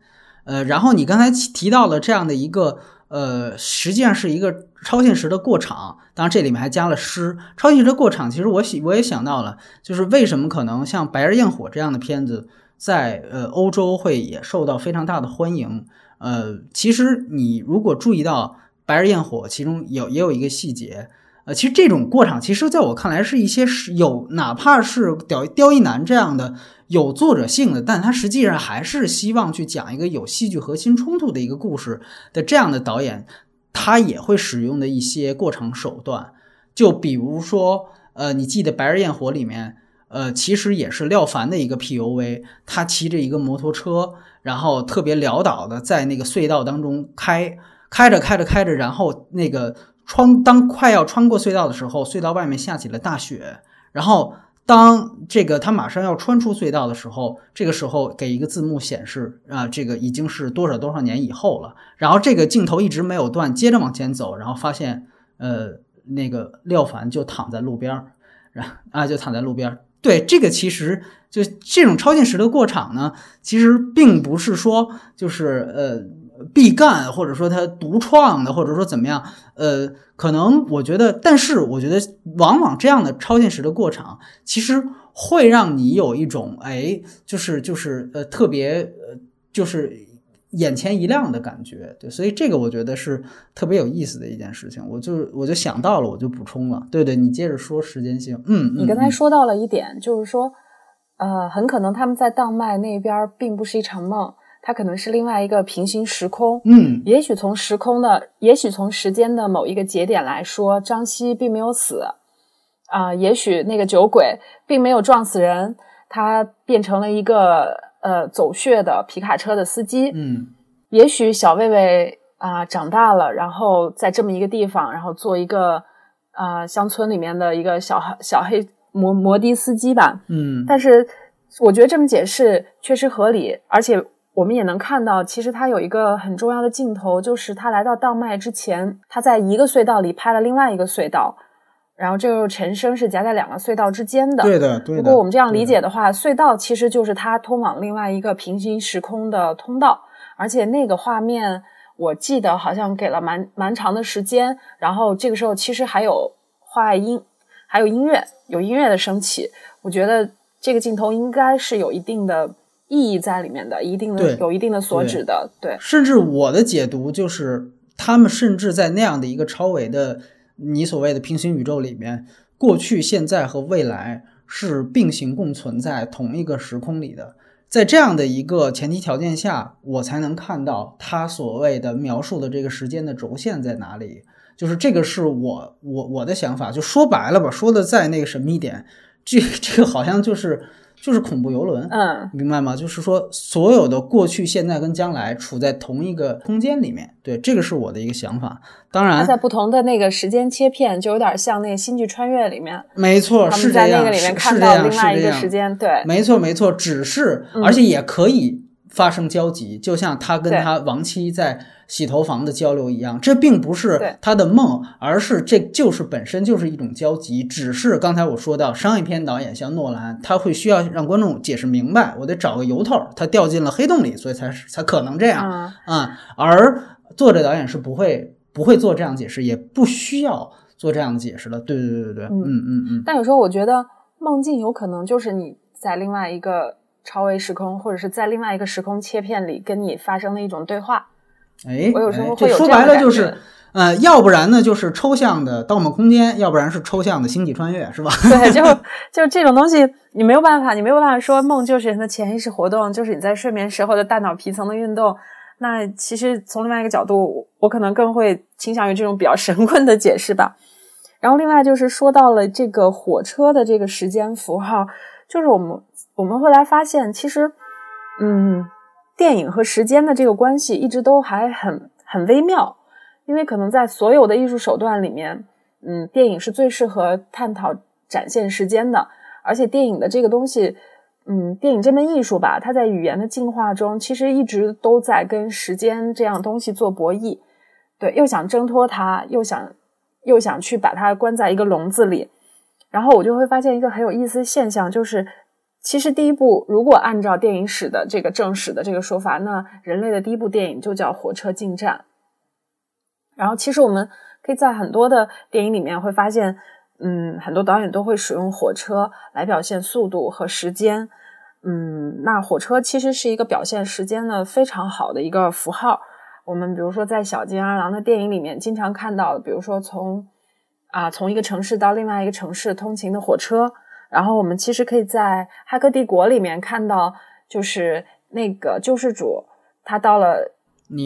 呃，然后你刚才提到了这样的一个，呃，实际上是一个超现实的过场，当然这里面还加了诗。超现实的过场，其实我我也想到了，就是为什么可能像《白日焰火》这样的片子在呃欧洲会也受到非常大的欢迎，呃，其实你如果注意到《白日焰火》，其中有也有一个细节，呃，其实这种过场，其实在我看来是一些是有，哪怕是刁刁一男这样的有作者性的，但他实际上还是希望去讲一个有戏剧核心冲突的一个故事的这样的导演，他也会使用的一些过场手段，就比如说，呃，你记得《白日焰火》里面。呃，其实也是廖凡的一个 PUV，他骑着一个摩托车，然后特别潦倒的在那个隧道当中开，开着开着开着，然后那个穿当快要穿过隧道的时候，隧道外面下起了大雪，然后当这个他马上要穿出隧道的时候，这个时候给一个字幕显示啊，这个已经是多少多少年以后了，然后这个镜头一直没有断，接着往前走，然后发现呃那个廖凡就躺在路边儿，然啊就躺在路边儿。对这个其实就这种超现实的过场呢，其实并不是说就是呃必干，或者说他独创的，或者说怎么样，呃，可能我觉得，但是我觉得往往这样的超现实的过场，其实会让你有一种哎，就是就是呃特别呃就是。眼前一亮的感觉，对，所以这个我觉得是特别有意思的一件事情，我就我就想到了，我就补充了。对对，你接着说时间性，嗯，你刚才说到了一点，就是说，呃，很可能他们在当麦那边并不是一场梦，它可能是另外一个平行时空，嗯，也许从时空的，也许从时间的某一个节点来说，张希并没有死，啊，也许那个酒鬼并没有撞死人，他变成了一个。呃，走穴的皮卡车的司机，嗯，也许小魏魏啊长大了，然后在这么一个地方，然后做一个啊乡村里面的一个小小黑摩摩的司机吧，嗯，但是我觉得这么解释确实合理，而且我们也能看到，其实他有一个很重要的镜头，就是他来到当麦之前，他在一个隧道里拍了另外一个隧道。然后这个陈升是夹在两个隧道之间的。对的，对的。如果我们这样理解的话，隧道其实就是他通往另外一个平行时空的通道。而且那个画面，我记得好像给了蛮蛮长的时间。然后这个时候其实还有画外音，还有音乐，有音乐的升起。我觉得这个镜头应该是有一定的意义在里面的，一定的有一定的所指的。对。甚至我的解读就是，他们甚至在那样的一个超维的。你所谓的平行宇宙里面，过去、现在和未来是并行共存在同一个时空里的。在这样的一个前提条件下，我才能看到他所谓的描述的这个时间的轴线在哪里。就是这个是我我我的想法。就说白了吧，说的再那个神秘点，这这个好像就是。就是恐怖游轮，嗯，明白吗？就是说，所有的过去、现在跟将来处在同一个空间里面，对，这个是我的一个想法。当然，在不同的那个时间切片，就有点像那个《星际穿越》里面，没错，是在那个里面看到另外一个时间，对，没错，没错，只是，而且也可以发生交集，就像他跟他亡妻在。洗头房的交流一样，这并不是他的梦，而是这就是本身就是一种交集。只是刚才我说到商业片导演像诺兰，他会需要让观众解释明白，我得找个由头，他掉进了黑洞里，所以才才可能这样啊。而作者导演是不会不会做这样解释，也不需要做这样的解释的。对对对对对，嗯嗯嗯。但有时候我觉得梦境有可能就是你在另外一个超维时空，或者是在另外一个时空切片里跟你发生的一种对话。哎，我有时候会有说白了就是，呃，要不然呢就是抽象的《盗梦空间》，要不然是抽象的《星际穿越》，是吧？对，就 [LAUGHS] 就这种东西，你没有办法，你没有办法说梦就是人的潜意识活动，就是你在睡眠时候的大脑皮层的运动。那其实从另外一个角度，我可能更会倾向于这种比较神棍的解释吧。然后另外就是说到了这个火车的这个时间符号，就是我们我们后来发现，其实，嗯。电影和时间的这个关系一直都还很很微妙，因为可能在所有的艺术手段里面，嗯，电影是最适合探讨展现时间的。而且电影的这个东西，嗯，电影这门艺术吧，它在语言的进化中，其实一直都在跟时间这样东西做博弈。对，又想挣脱它，又想又想去把它关在一个笼子里。然后我就会发现一个很有意思的现象，就是。其实第一部，如果按照电影史的这个正史的这个说法，那人类的第一部电影就叫《火车进站》。然后，其实我们可以在很多的电影里面会发现，嗯，很多导演都会使用火车来表现速度和时间。嗯，那火车其实是一个表现时间的非常好的一个符号。我们比如说在小金二郎的电影里面经常看到，比如说从啊从一个城市到另外一个城市通勤的火车，然后我们其实可以在《骇客帝国》里面看到，就是那个救世主他到了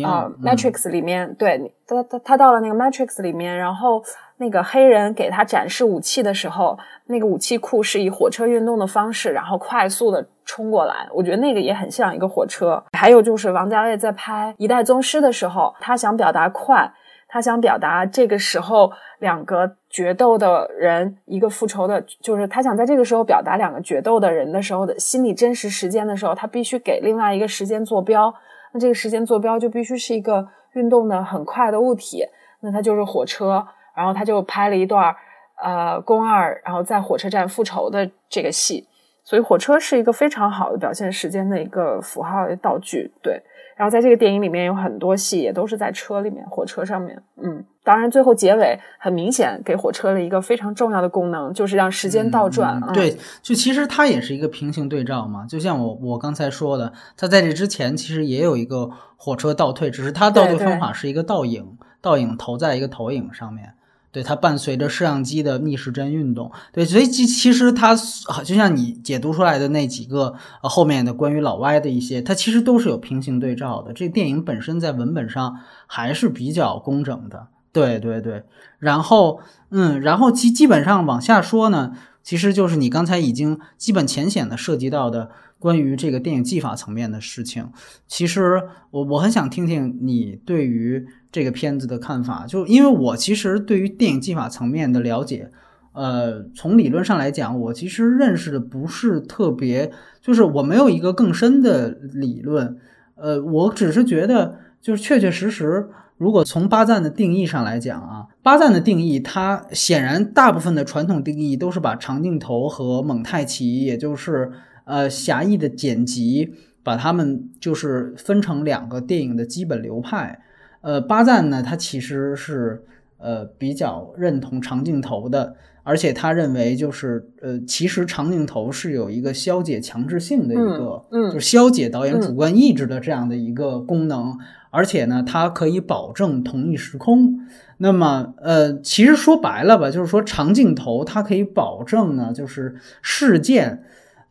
啊、Matrix 里面，对他他他到了那个 Matrix 里面，然后那个黑人给他展示武器的时候，那个武器库是以火车运动的方式，然后快速的冲过来。我觉得那个也很像一个火车。还有就是王家卫在拍《一代宗师》的时候，他想表达快，他想表达这个时候两个决斗的人，一个复仇的，就是他想在这个时候表达两个决斗的人的时候的心理真实时间的时候，他必须给另外一个时间坐标。那这个时间坐标就必须是一个运动的很快的物体，那它就是火车。然后他就拍了一段呃宫二，然后在火车站复仇的这个戏。所以火车是一个非常好的表现时间的一个符号道具，对。然后在这个电影里面有很多戏也都是在车里面，火车上面，嗯。当然最后结尾很明显给火车了一个非常重要的功能，就是让时间倒转。嗯对，就其实它也是一个平行对照嘛。就像我我刚才说的，它在这之前其实也有一个火车倒退，只是它倒退方法是一个倒影，倒影投在一个投影上面。对，它伴随着摄像机的逆时针运动。对，所以其其实它就像你解读出来的那几个呃后面的关于老歪的一些，它其实都是有平行对照的。这电影本身在文本上还是比较工整的。对对对，然后嗯，然后基基本上往下说呢，其实就是你刚才已经基本浅显的涉及到的关于这个电影技法层面的事情。其实我我很想听听你对于这个片子的看法，就因为我其实对于电影技法层面的了解，呃，从理论上来讲，我其实认识的不是特别，就是我没有一个更深的理论，呃，我只是觉得就是确确实实。如果从巴赞的定义上来讲啊，巴赞的定义，它显然大部分的传统定义都是把长镜头和蒙太奇，也就是呃狭义的剪辑，把它们就是分成两个电影的基本流派。呃，巴赞呢，他其实是呃比较认同长镜头的，而且他认为就是呃，其实长镜头是有一个消解强制性的一个，嗯嗯就是消解导演主观意志的这样的一个功能。而且呢，它可以保证同一时空。那么，呃，其实说白了吧，就是说长镜头它可以保证呢，就是事件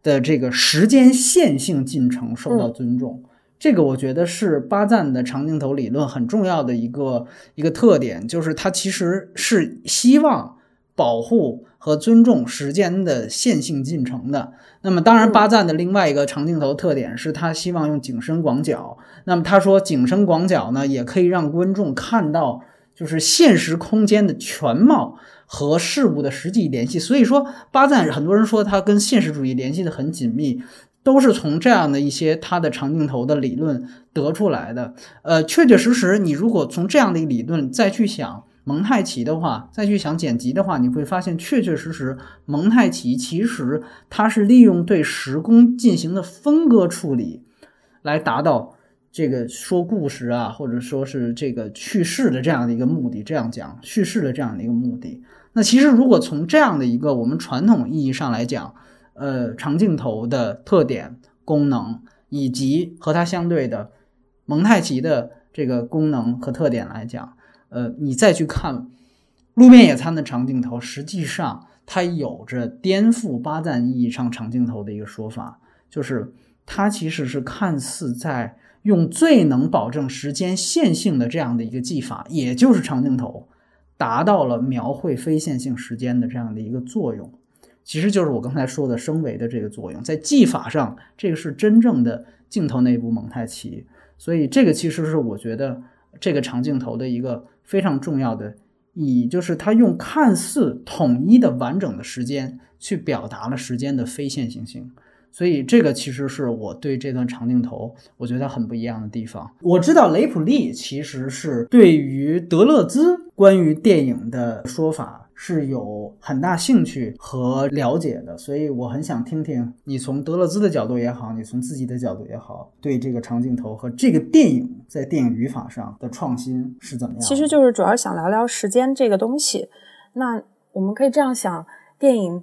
的这个时间线性进程受到尊重。这个我觉得是巴赞的长镜头理论很重要的一个一个特点，就是它其实是希望保护和尊重时间的线性进程的。那么，当然，巴赞的另外一个长镜头特点是他希望用景深广角。那么他说，景深广角呢，也可以让观众看到就是现实空间的全貌和事物的实际联系。所以说，巴赞很多人说他跟现实主义联系的很紧密，都是从这样的一些他的长镜头的理论得出来的。呃，确确实实，你如果从这样的理论再去想。蒙太奇的话，再去想剪辑的话，你会发现，确确实实，蒙太奇其实它是利用对时空进行的分割处理，来达到这个说故事啊，或者说是这个叙事的这样的一个目的。这样讲，叙事的这样的一个目的。那其实如果从这样的一个我们传统意义上来讲，呃，长镜头的特点、功能，以及和它相对的蒙太奇的这个功能和特点来讲。呃，你再去看《路边野餐》的长镜头，实际上它有着颠覆巴赞意义上长镜头的一个说法，就是它其实是看似在用最能保证时间线性的这样的一个技法，也就是长镜头，达到了描绘非线性时间的这样的一个作用。其实就是我刚才说的升维的这个作用，在技法上，这个是真正的镜头内部蒙太奇。所以这个其实是我觉得这个长镜头的一个。非常重要的意义就是，它用看似统一的完整的时间去表达了时间的非线性性，所以这个其实是我对这段长镜头我觉得很不一样的地方。我知道雷普利其实是对于德勒兹关于电影的说法。是有很大兴趣和了解的，所以我很想听听你从德勒兹的角度也好，你从自己的角度也好，对这个长镜头和这个电影在电影语法上的创新是怎么样？其实就是主要想聊聊时间这个东西。那我们可以这样想，电影，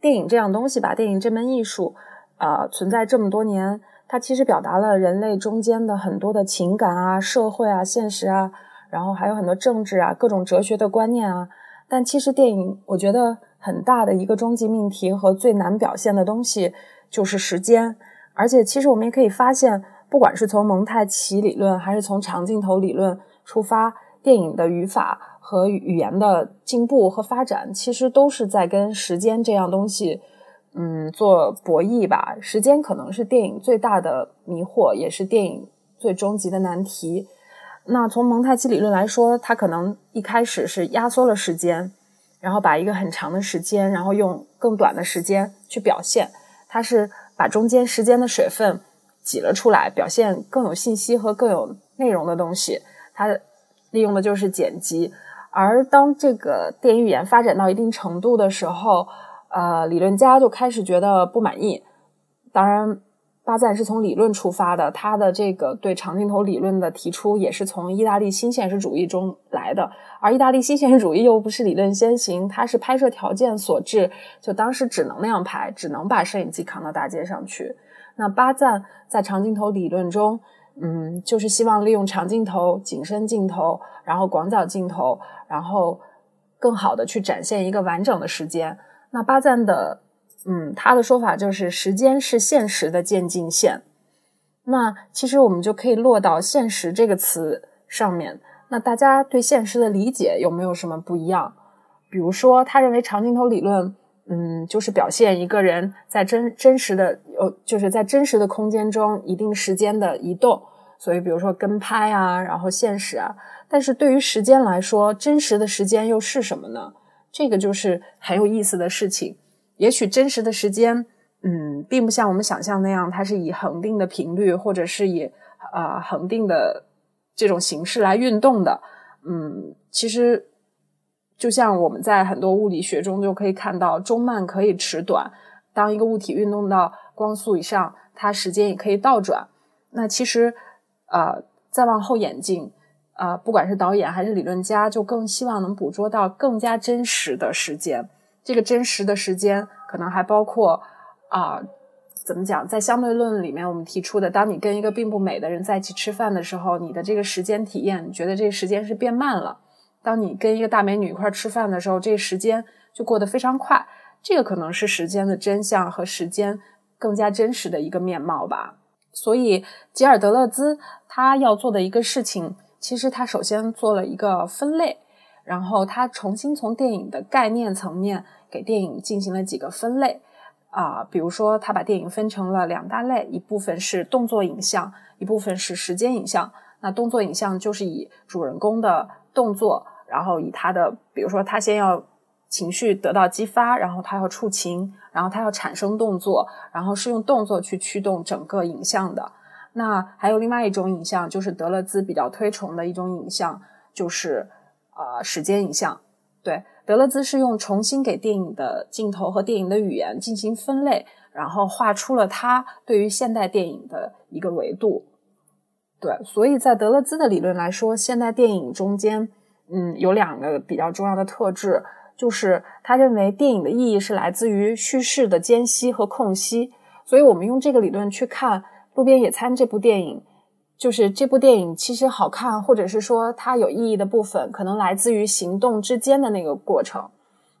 电影这样东西吧，电影这门艺术，啊、存在这么多年。它其实表达了人类中间的很多的情感啊、社会啊、现实啊，然后还有很多政治啊、各种哲学的观念啊。但其实电影，我觉得很大的一个终极命题和最难表现的东西就是时间。而且，其实我们也可以发现，不管是从蒙太奇理论，还是从长镜头理论出发，电影的语法和语言的进步和发展，其实都是在跟时间这样东西，嗯，做博弈吧。时间可能是电影最大的迷惑，也是电影最终极的难题。那从蒙太奇理论来说，它可能一开始是压缩了时间，然后把一个很长的时间，然后用更短的时间去表现，它是。把中间时间的水分挤了出来，表现更有信息和更有内容的东西。它利用的就是剪辑。而当这个电影语言发展到一定程度的时候，呃，理论家就开始觉得不满意。当然。巴赞是从理论出发的，他的这个对长镜头理论的提出也是从意大利新现实主义中来的。而意大利新现实主义又不是理论先行，它是拍摄条件所致，就当时只能那样拍，只能把摄影机扛到大街上去。那巴赞在长镜头理论中，嗯，就是希望利用长镜头、景深镜头，然后广角镜头，然后更好的去展现一个完整的时间。那巴赞的。嗯，他的说法就是时间是现实的渐进线。那其实我们就可以落到“现实”这个词上面。那大家对现实的理解有没有什么不一样？比如说，他认为长镜头理论，嗯，就是表现一个人在真真实的，呃，就是在真实的空间中一定时间的移动。所以，比如说跟拍啊，然后现实啊。但是对于时间来说，真实的时间又是什么呢？这个就是很有意思的事情。也许真实的时间，嗯，并不像我们想象那样，它是以恒定的频率，或者是以啊恒定的这种形式来运动的。嗯，其实就像我们在很多物理学中就可以看到，中慢可以迟短。当一个物体运动到光速以上，它时间也可以倒转。那其实，呃，再往后演进，啊，不管是导演还是理论家，就更希望能捕捉到更加真实的时间。这个真实的时间可能还包括啊，怎么讲？在相对论里面，我们提出的，当你跟一个并不美的人在一起吃饭的时候，你的这个时间体验，你觉得这个时间是变慢了；当你跟一个大美女一块吃饭的时候，这个时间就过得非常快。这个可能是时间的真相和时间更加真实的一个面貌吧。所以，吉尔德勒兹他要做的一个事情，其实他首先做了一个分类。然后他重新从电影的概念层面给电影进行了几个分类，啊，比如说他把电影分成了两大类，一部分是动作影像，一部分是时间影像。那动作影像就是以主人公的动作，然后以他的，比如说他先要情绪得到激发，然后他要触情，然后他要产生动作，然后是用动作去驱动整个影像的。那还有另外一种影像，就是德勒兹比较推崇的一种影像，就是。呃，时间影像，对，德勒兹是用重新给电影的镜头和电影的语言进行分类，然后画出了他对于现代电影的一个维度。对，所以在德勒兹的理论来说，现代电影中间，嗯，有两个比较重要的特质，就是他认为电影的意义是来自于叙事的间隙和空隙。所以我们用这个理论去看《路边野餐》这部电影。就是这部电影其实好看，或者是说它有意义的部分，可能来自于行动之间的那个过程。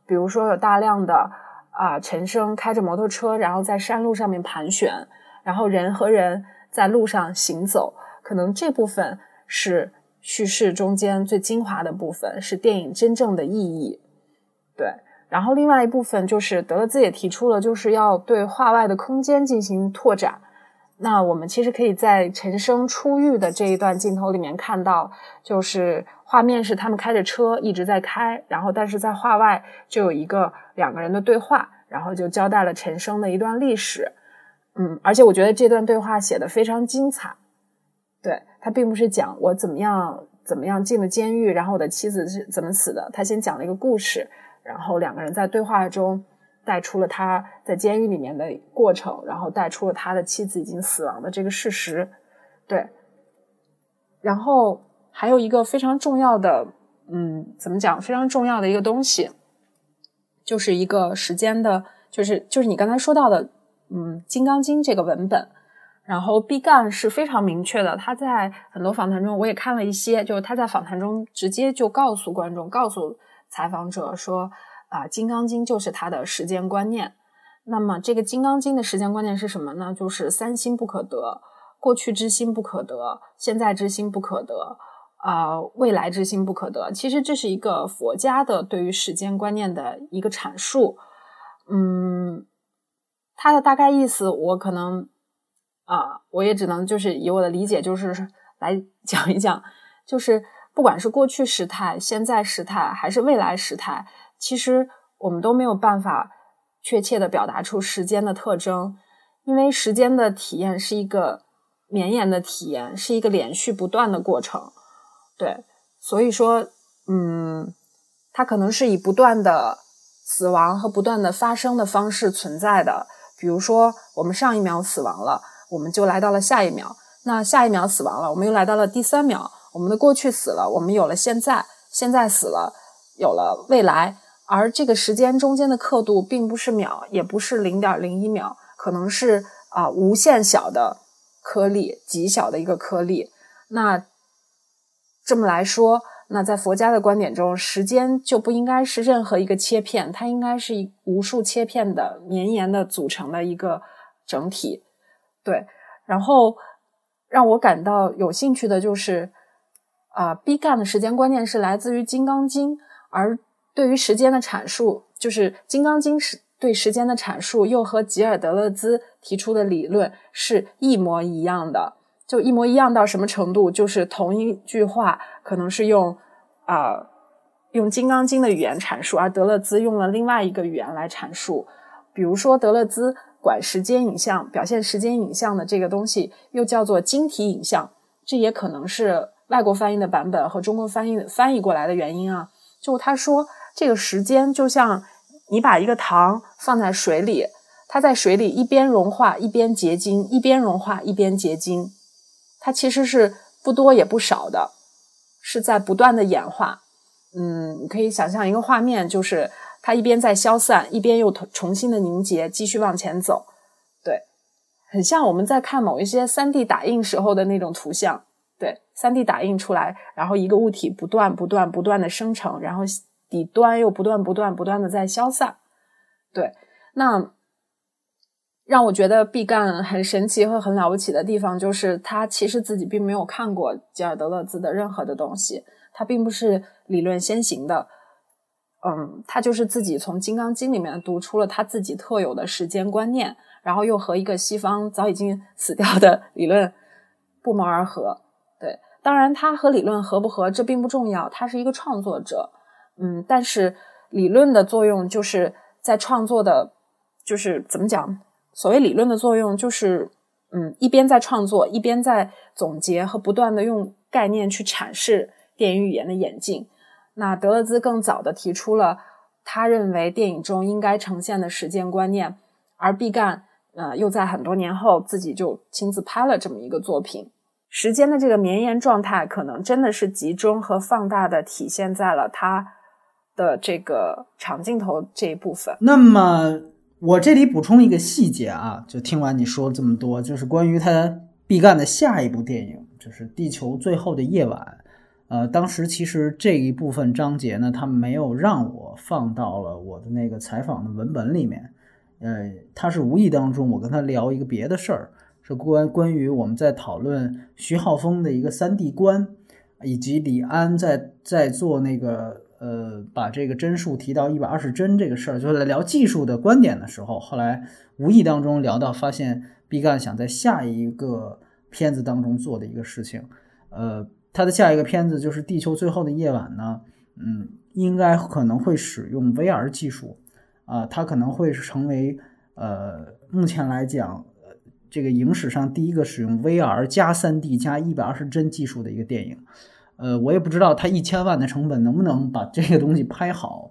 比如说有大量的啊，陈升开着摩托车，然后在山路上面盘旋，然后人和人在路上行走，可能这部分是叙事中间最精华的部分，是电影真正的意义。对，然后另外一部分就是德勒兹也提出了，就是要对画外的空间进行拓展。那我们其实可以在陈升出狱的这一段镜头里面看到，就是画面是他们开着车一直在开，然后但是在画外就有一个两个人的对话，然后就交代了陈升的一段历史。嗯，而且我觉得这段对话写的非常精彩。对他并不是讲我怎么样怎么样进了监狱，然后我的妻子是怎么死的，他先讲了一个故事，然后两个人在对话中。带出了他在监狱里面的过程，然后带出了他的妻子已经死亡的这个事实，对。然后还有一个非常重要的，嗯，怎么讲？非常重要的一个东西，就是一个时间的，就是就是你刚才说到的，嗯，《金刚经》这个文本，然后毕赣是非常明确的，他在很多访谈中，我也看了一些，就是他在访谈中直接就告诉观众、告诉采访者说，啊，《金刚经》就是他的时间观念。那么，这个《金刚经》的时间观念是什么呢？就是三心不可得，过去之心不可得，现在之心不可得，啊，未来之心不可得。其实这是一个佛家的对于时间观念的一个阐述。嗯，它的大概意思，我可能。啊，我也只能就是以我的理解，就是来讲一讲，就是不管是过去时态、现在时态，还是未来时态，其实我们都没有办法确切的表达出时间的特征，因为时间的体验是一个绵延的体验，是一个连续不断的过程。对，所以说，嗯，它可能是以不断的死亡和不断的发生的方式存在的。比如说，我们上一秒死亡了。我们就来到了下一秒，那下一秒死亡了，我们又来到了第三秒。我们的过去死了，我们有了现在，现在死了，有了未来。而这个时间中间的刻度，并不是秒，也不是零点零一秒，可能是啊无限小的颗粒，极小的一个颗粒。那这么来说，那在佛家的观点中，时间就不应该是任何一个切片，它应该是一无数切片的绵延的组成的一个整体。对，然后让我感到有兴趣的就是，啊，毕赣的时间观念是来自于《金刚经》，而对于时间的阐述，就是《金刚经》是对时间的阐述，又和吉尔德勒兹提出的理论是一模一样的，就一模一样到什么程度？就是同一句话可能是用啊用《金刚经》的语言阐述，而德勒兹用了另外一个语言来阐述，比如说德勒兹。管时间影像表现时间影像的这个东西，又叫做晶体影像，这也可能是外国翻译的版本和中国翻译翻译过来的原因啊。就他说，这个时间就像你把一个糖放在水里，它在水里一边融化一边结晶，一边融化一边结晶，它其实是不多也不少的，是在不断的演化。嗯，你可以想象一个画面，就是。它一边在消散，一边又重新的凝结，继续往前走。对，很像我们在看某一些三 D 打印时候的那种图像。对，三 D 打印出来，然后一个物体不断、不断、不断的生成，然后底端又不断、不断、不断的在消散。对，那让我觉得毕赣很神奇和很了不起的地方，就是他其实自己并没有看过吉尔德勒兹的任何的东西，他并不是理论先行的。嗯，他就是自己从《金刚经》里面读出了他自己特有的时间观念，然后又和一个西方早已经死掉的理论不谋而合。对，当然他和理论合不合这并不重要，他是一个创作者。嗯，但是理论的作用就是在创作的，就是怎么讲？所谓理论的作用就是，嗯，一边在创作，一边在总结和不断的用概念去阐释电影语言的演进。那德勒兹更早的提出了他认为电影中应该呈现的时间观念，而毕赣呃又在很多年后自己就亲自拍了这么一个作品。时间的这个绵延状态，可能真的是集中和放大的体现在了他的这个长镜头这一部分。那么我这里补充一个细节啊，就听完你说这么多，就是关于他毕赣的下一部电影，就是《地球最后的夜晚》。呃，当时其实这一部分章节呢，他没有让我放到了我的那个采访的文本里面。呃，他是无意当中我跟他聊一个别的事儿，是关关于我们在讨论徐浩峰的一个三 D 观，以及李安在在做那个呃把这个帧数提到一百二十帧这个事儿，就是在聊技术的观点的时候，后来无意当中聊到，发现毕赣想在下一个片子当中做的一个事情，呃。他的下一个片子就是《地球最后的夜晚》呢，嗯，应该可能会使用 VR 技术，啊，它可能会成为呃，目前来讲，这个影史上第一个使用 VR 加 3D 加一百二十帧技术的一个电影，呃，我也不知道它一千万的成本能不能把这个东西拍好，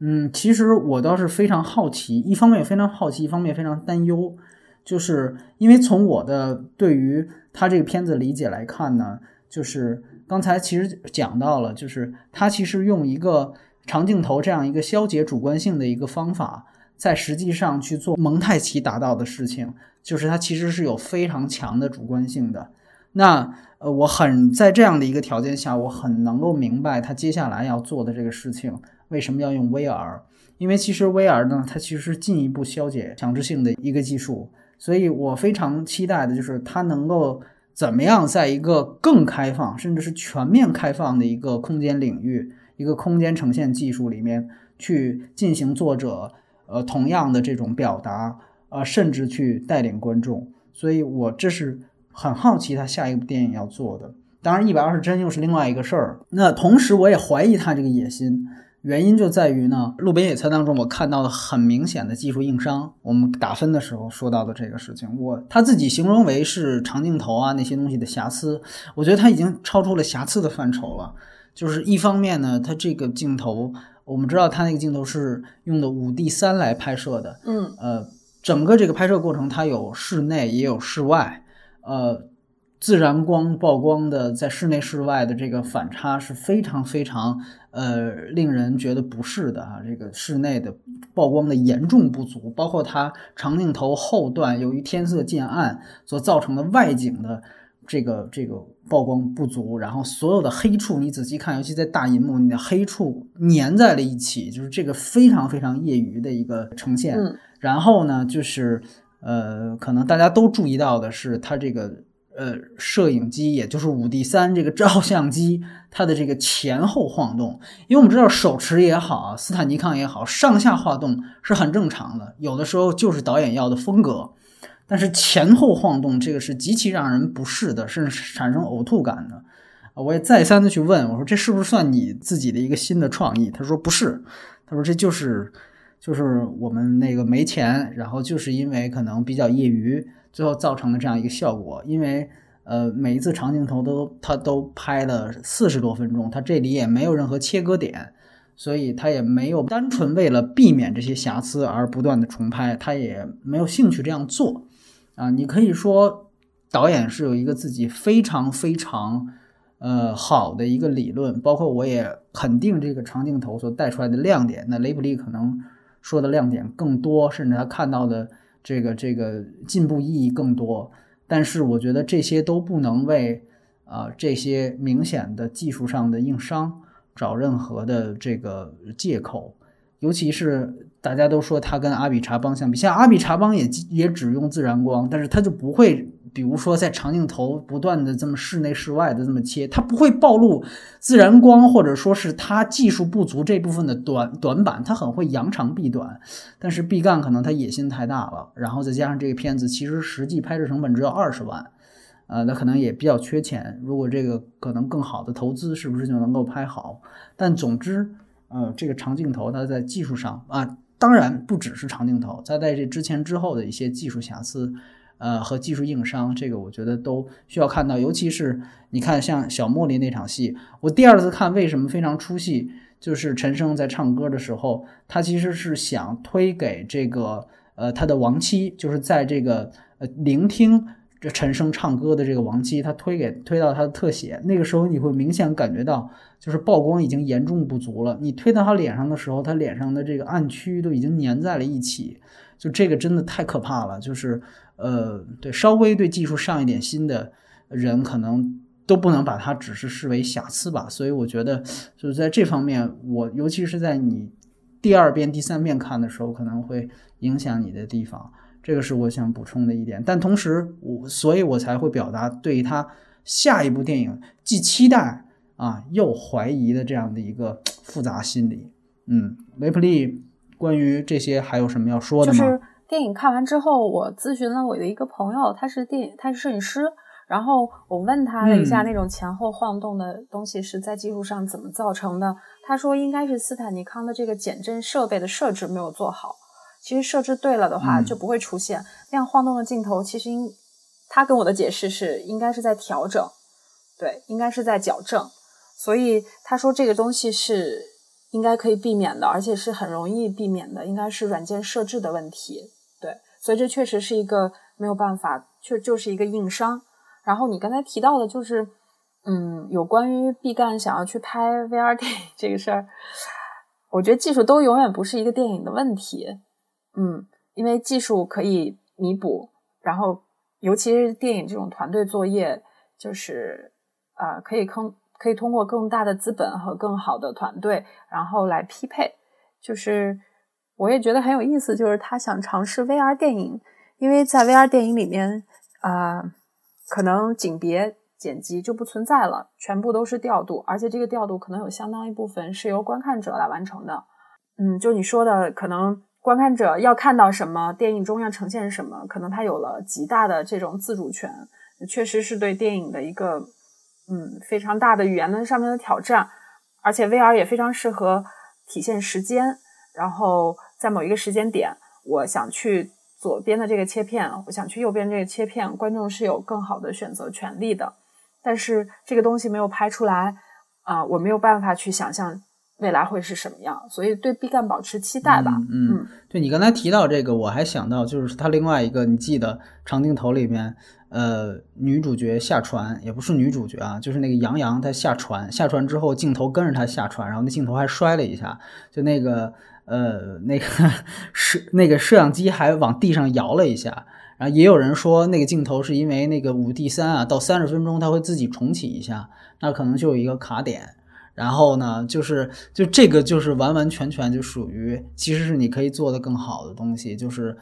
嗯，其实我倒是非常好奇，一方面非常好奇，一方面非常担忧，就是因为从我的对于他这个片子理解来看呢。就是刚才其实讲到了，就是他其实用一个长镜头这样一个消解主观性的一个方法，在实际上去做蒙太奇达到的事情，就是它其实是有非常强的主观性的。那呃，我很在这样的一个条件下，我很能够明白他接下来要做的这个事情为什么要用 VR，因为其实 VR 呢，它其实是进一步消解强制性的一个技术，所以我非常期待的就是它能够。怎么样，在一个更开放，甚至是全面开放的一个空间领域，一个空间呈现技术里面去进行作者呃同样的这种表达，呃，甚至去带领观众。所以我这是很好奇他下一部电影要做的。当然，一百二十帧又是另外一个事儿。那同时，我也怀疑他这个野心。原因就在于呢，路边野餐当中我看到了很明显的技术硬伤。我们打分的时候说到的这个事情，我他自己形容为是长镜头啊那些东西的瑕疵，我觉得他已经超出了瑕疵的范畴了。就是一方面呢，他这个镜头，我们知道他那个镜头是用的五 D 三来拍摄的，嗯，呃，整个这个拍摄过程它有室内也有室外，呃。自然光曝光的在室内室外的这个反差是非常非常呃令人觉得不适的啊！这个室内的曝光的严重不足，包括它长镜头后段由于天色渐暗所造成的外景的这个这个曝光不足，然后所有的黑处你仔细看，尤其在大银幕，你的黑处粘在了一起，就是这个非常非常业余的一个呈现。然后呢，就是呃，可能大家都注意到的是它这个。呃，摄影机也就是五 D 三这个照相机，它的这个前后晃动，因为我们知道手持也好，斯坦尼康也好，上下晃动是很正常的，有的时候就是导演要的风格。但是前后晃动这个是极其让人不适的，甚至产生呕吐感的。我也再三的去问我说，这是不是算你自己的一个新的创意？他说不是，他说这就是就是我们那个没钱，然后就是因为可能比较业余。最后造成的这样一个效果，因为呃每一次长镜头都他都拍了四十多分钟，他这里也没有任何切割点，所以他也没有单纯为了避免这些瑕疵而不断的重拍，他也没有兴趣这样做啊。你可以说导演是有一个自己非常非常呃好的一个理论，包括我也肯定这个长镜头所带出来的亮点。那雷普利可能说的亮点更多，甚至他看到的。这个这个进步意义更多，但是我觉得这些都不能为啊这些明显的技术上的硬伤找任何的这个借口，尤其是大家都说它跟阿比查邦相比，像阿比查邦也也只用自然光，但是它就不会。比如说，在长镜头不断的这么室内室外的这么切，它不会暴露自然光，或者说是它技术不足这部分的短短板，它很会扬长避短。但是毕赣可能他野心太大了，然后再加上这个片子其实实际拍摄成本只有二十万，呃，那可能也比较缺钱。如果这个可能更好的投资，是不是就能够拍好？但总之，呃，这个长镜头它在技术上啊，当然不只是长镜头，它在这之前之后的一些技术瑕疵。呃，和技术硬伤，这个我觉得都需要看到。尤其是你看，像小茉莉那场戏，我第二次看为什么非常出戏，就是陈升在唱歌的时候，他其实是想推给这个呃他的亡妻，就是在这个呃聆听这陈升唱歌的这个亡妻，他推给推到他的特写，那个时候你会明显感觉到，就是曝光已经严重不足了。你推到他脸上的时候，他脸上的这个暗区都已经粘在了一起，就这个真的太可怕了，就是。呃，对，稍微对技术上一点心的人，可能都不能把它只是视为瑕疵吧。所以我觉得，就是在这方面，我尤其是在你第二遍、第三遍看的时候，可能会影响你的地方。这个是我想补充的一点。但同时，我所以，我才会表达对他下一部电影既期待啊又怀疑的这样的一个复杂心理。嗯，雷普利，关于这些还有什么要说的吗？就是电影看完之后，我咨询了我的一个朋友，他是电影，他是摄影师。然后我问他了一下，那种前后晃动的东西是在技术上怎么造成的？他说应该是斯坦尼康的这个减震设备的设置没有做好。其实设置对了的话，就不会出现那样晃动的镜头。其实应他跟我的解释是，应该是在调整，对，应该是在矫正。所以他说这个东西是应该可以避免的，而且是很容易避免的，应该是软件设置的问题。对所以这确实是一个没有办法，确就是一个硬伤。然后你刚才提到的，就是嗯，有关于毕赣想要去拍 VR 电影这个事儿，我觉得技术都永远不是一个电影的问题。嗯，因为技术可以弥补，然后尤其是电影这种团队作业，就是啊、可以坑可以通过更大的资本和更好的团队，然后来匹配。就是我也觉得很有意思，就是他想尝试 VR 电影，因为在 VR 电影里面啊、可能景别剪辑就不存在了，全部都是调度，而且这个调度可能有相当一部分是由观看者来完成的。嗯，就你说的，可能观看者要看到什么，电影中要呈现什么，可能他有了极大的这种自主权，确实是对电影的一个嗯非常大的语言的上面的挑战。而且 VR 也非常适合体现时间，然后在某一个时间点，我想去左边的这个切片，我想去右边这个切片，观众是有更好的选择权利的。但是这个东西没有拍出来啊、我没有办法去想象未来会是什么样，所以对毕赣保持期待吧。嗯嗯，对你刚才提到这个，我还想到就是他另外一个，你记得长镜头里面，呃，女主角下船，也不是女主角啊，就是那个杨洋他下船，下船之后镜头跟着他下船，然后那镜头还摔了一下，就那个呃那个 [LAUGHS] 摄那个摄像机还往地上摇了一下。然后也有人说，那个镜头是因为那个五 D 三啊，到三十分钟它会自己重启一下，那可能就有一个卡点。然后呢，就是就这个就是完完全全就属于，其实是你可以做的更好的东西，就是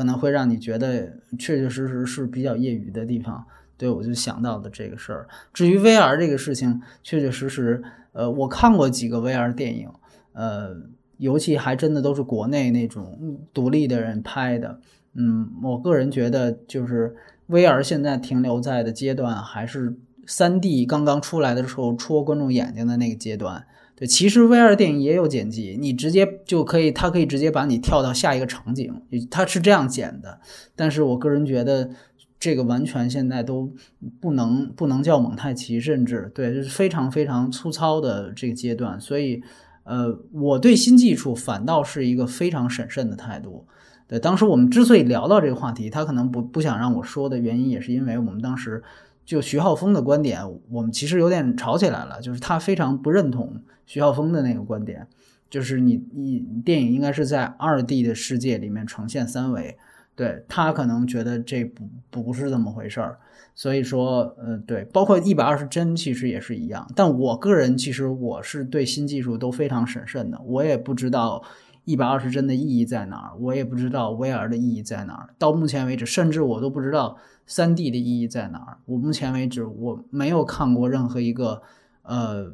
可能会让你觉得确确实实是比较业余的地方。对我就想到的这个事儿。至于 VR 这个事情，确确实实，呃，我看过几个 VR 电影，呃，尤其还真的都是国内那种独立的人拍的。嗯，我个人觉得就是 VR 现在停留在的阶段还是三 D 刚刚出来的时候戳观众眼睛的那个阶段。对，其实 VR 电影也有剪辑，你直接就可以，它可以直接把你跳到下一个场景，它是这样剪的。但是我个人觉得这个完全现在都不能不能叫蒙太奇，甚至对，就是非常非常粗糙的这个阶段。所以，呃，我对新技术反倒是一个非常审慎的态度。对，当时我们之所以聊到这个话题，他可能不不想让我说的原因，也是因为我们当时就徐浩峰的观点，我们其实有点吵起来了，就是他非常不认同徐浩峰的那个观点，就是你你电影应该是在二 D 的世界里面呈现三维，对他可能觉得这不不是这么回事儿，所以说呃对，包括一百二十帧其实也是一样，但我个人其实我是对新技术都非常审慎的，我也不知道。一百二十帧的意义在哪儿？我也不知道 VR 的意义在哪儿。到目前为止，甚至我都不知道三 D 的意义在哪儿。我目前为止，我没有看过任何一个呃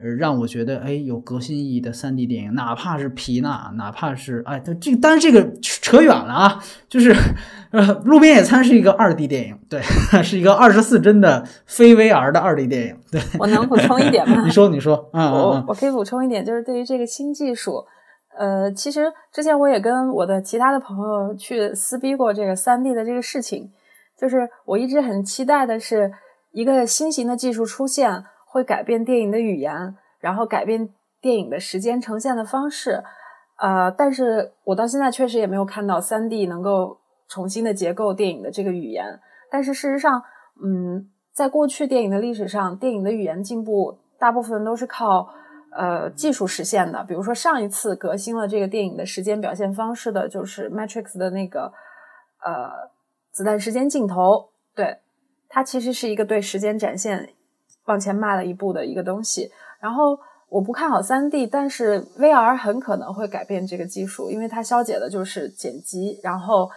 呃让我觉得哎有革新意义的三 D 电影，哪怕是皮娜，哪怕是哎，这但是这个扯远了啊。就是呃，路边野餐是一个二 D 电影，对，[LAUGHS] 是一个二十四帧的非 VR 的二 D 电影。对，我能补充一点吗？[LAUGHS] 你说，你说，嗯嗯我嗯，我可以补充一点，就是对于这个新技术，呃，其实之前我也跟我的其他的朋友去撕逼过这个三 D 的这个事情，就是我一直很期待的是一个新型的技术出现，会改变电影的语言，然后改变电影的时间呈现的方式，呃，但是我到现在确实也没有看到三 D 能够重新的结构电影的这个语言，但是事实上，嗯，在过去电影的历史上，电影的语言进步大部分都是靠呃技术实现的。比如说上一次革新了这个电影的时间表现方式的，就是《Matrix》的那个呃子弹时间镜头，对它其实是一个对时间展现往前迈了一步的一个东西。然后我不看好三 D，但是 VR 很可能会改变这个技术，因为它消解的就是剪辑，然后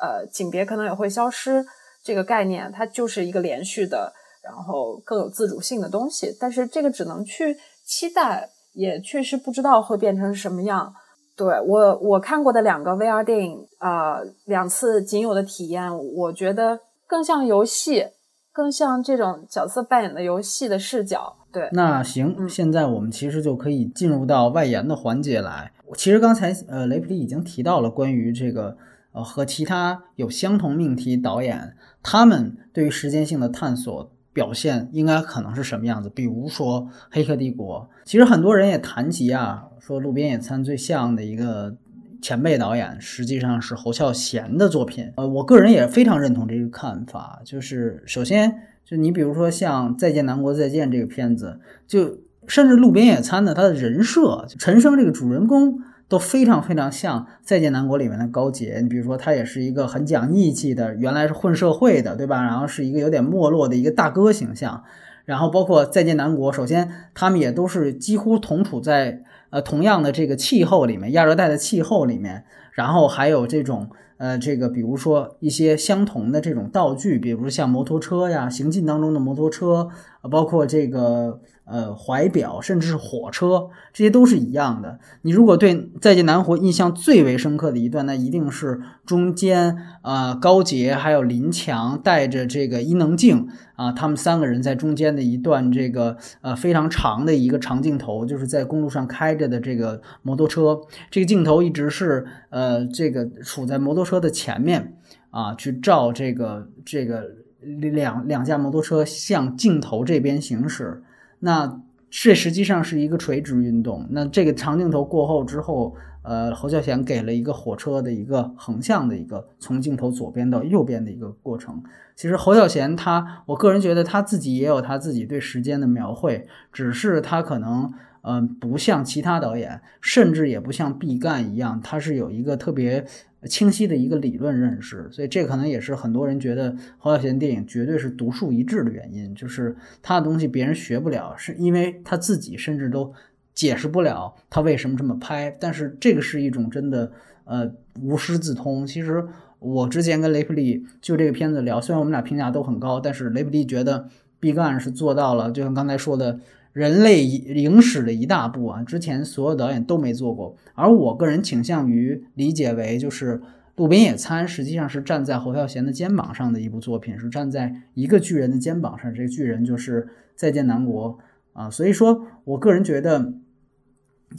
呃景别可能也会消失。这个概念它就是一个连续的，然后更有自主性的东西。但是这个只能去期待，也确实不知道会变成什么样。对我我看过的两个 VR 电影，呃，两次仅有的体验，我觉得更像游戏，更像这种角色扮演的游戏的视角。对，那行，嗯现在我们其实就可以进入到外延的环节来。其实刚才呃雷普利已经提到了关于这个呃和其他有相同命题导演他们对于时间性的探索表现应该可能是什么样子。比如说《黑客帝国》，其实很多人也谈及啊，说《路边野餐》最像的一个前辈导演实际上是侯孝贤的作品。呃，我个人也非常认同这个看法，就是首先。就你比如说像《再见南国再见》这个片子，就甚至《路边野餐》呢，他的人设陈升这个主人公，都非常非常像《再见南国》里面的高洁。你比如说，他也是一个很讲义气的，原来是混社会的，对吧？然后是一个有点没落的一个大哥形象。然后包括《再见南国》，首先他们也都是几乎同处在呃同样的这个气候里面，亚热带的气候里面。然后还有这种呃，这个比如说一些相同的这种道具，比如像摩托车呀，行进当中的摩托车，包括这个。呃，怀表甚至是火车，这些都是一样的。你如果对《再见南湖》印象最为深刻的一段，那一定是中间呃高洁还有林强带着这个伊能静啊，他们三个人在中间的一段这个呃非常长的一个长镜头，就是在公路上开着的这个摩托车。这个镜头一直是呃这个处在摩托车的前面啊，去照这个这个两两架摩托车向镜头这边行驶。那这实际上是一个垂直运动。那这个长镜头过后之后，呃，侯孝贤给了一个火车的一个横向的一个从镜头左边到右边的一个过程。其实侯孝贤他，我个人觉得他自己也有他自己对时间的描绘，只是他可能，嗯，不像其他导演，甚至也不像毕赣一样，他是有一个特别。清晰的一个理论认识，所以这可能也是很多人觉得侯孝贤电影绝对是独树一帜的原因，就是他的东西别人学不了，是因为他自己甚至都解释不了他为什么这么拍。但是这个是一种真的呃无师自通。其实我之前跟雷普利就这个片子聊，虽然我们俩评价都很高，但是雷普利觉得毕赣是做到了，就像刚才说的。人类影史的一大步啊，之前所有导演都没做过。而我个人倾向于理解为，就是《路边野餐》实际上是站在侯孝贤的肩膀上的一部作品，是站在一个巨人的肩膀上。这个巨人就是《再见南国》啊，所以说我个人觉得，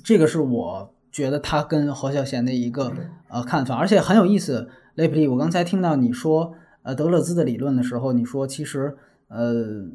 这个是我觉得他跟侯孝贤的一个呃看法，而且很有意思。雷普利，我刚才听到你说呃德勒兹的理论的时候，你说其实呃。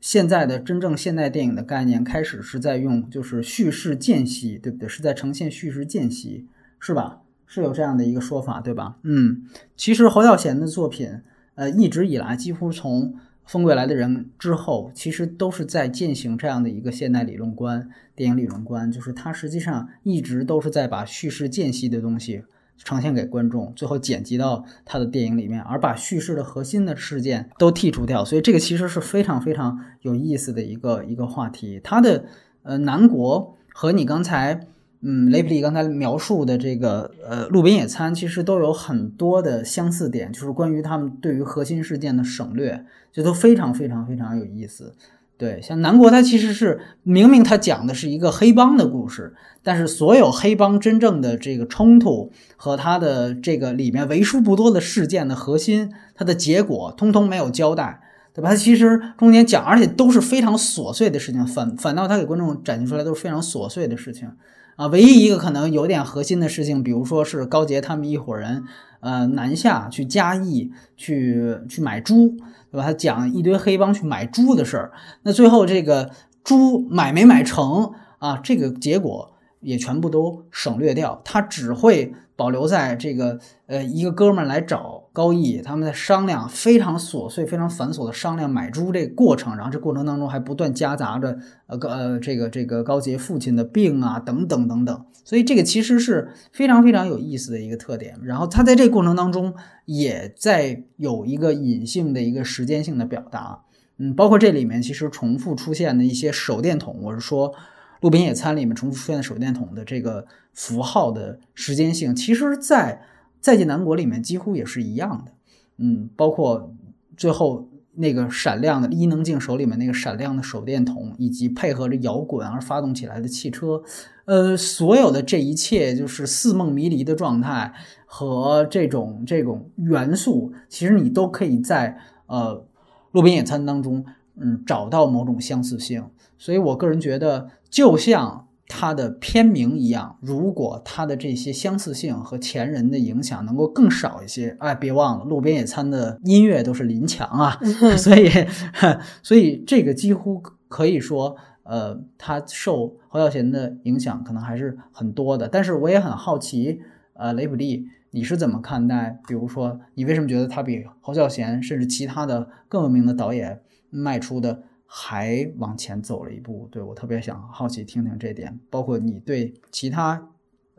现在的真正现代电影的概念开始是在用，就是叙事间隙，对不对？是在呈现叙事间隙，是吧？是有这样的一个说法，对吧？嗯，其实侯孝贤的作品，呃，一直以来几乎从《风归来的人》之后，其实都是在践行这样的一个现代理论观、电影理论观，就是他实际上一直都是在把叙事间隙的东西。呈现给观众，最后剪辑到他的电影里面，而把叙事的核心的事件都剔除掉，所以这个其实是非常非常有意思的一个一个话题。他的呃南国和你刚才嗯雷普利刚才描述的这个呃路边野餐，其实都有很多的相似点，就是关于他们对于核心事件的省略，这都非常非常非常有意思。对，像南国，它其实是明明它讲的是一个黑帮的故事，但是所有黑帮真正的这个冲突和它的这个里面为数不多的事件的核心，它的结果通通没有交代，对吧？它其实中间讲，而且都是非常琐碎的事情，反反倒它给观众展现出来都是非常琐碎的事情啊。唯一一个可能有点核心的事情，比如说是高杰他们一伙人，呃，南下去嘉义去去买猪。对吧？他讲一堆黑帮去买猪的事儿，那最后这个猪买没买成啊？这个结果也全部都省略掉，他只会保留在这个呃一个哥们儿来找高义，他们在商量非常琐碎、非常繁琐的商量买猪这个过程，然后这过程当中还不断夹杂着呃呃这个这个高杰父亲的病啊等等等等。所以这个其实是非常非常有意思的一个特点，然后他在这过程当中也在有一个隐性的一个时间性的表达，嗯，包括这里面其实重复出现的一些手电筒，我是说《路边野餐》里面重复出现的手电筒的这个符号的时间性，其实在《再见南国》里面几乎也是一样的，嗯，包括最后。那个闪亮的伊能静手里面那个闪亮的手电筒，以及配合着摇滚而发动起来的汽车，呃，所有的这一切就是似梦迷离的状态和这种这种元素，其实你都可以在呃路边野餐当中，嗯，找到某种相似性。所以我个人觉得，就像。它的片名一样，如果它的这些相似性和前人的影响能够更少一些，哎，别忘了《路边野餐》的音乐都是林强啊，[LAUGHS] 所以，[LAUGHS] 所以这个几乎可以说，呃，他受侯孝贤的影响可能还是很多的。但是我也很好奇，呃，雷普利，你是怎么看待？比如说，你为什么觉得他比侯孝贤甚至其他的更有名的导演迈出的？还往前走了一步，对我特别想好奇听听这点，包括你对其他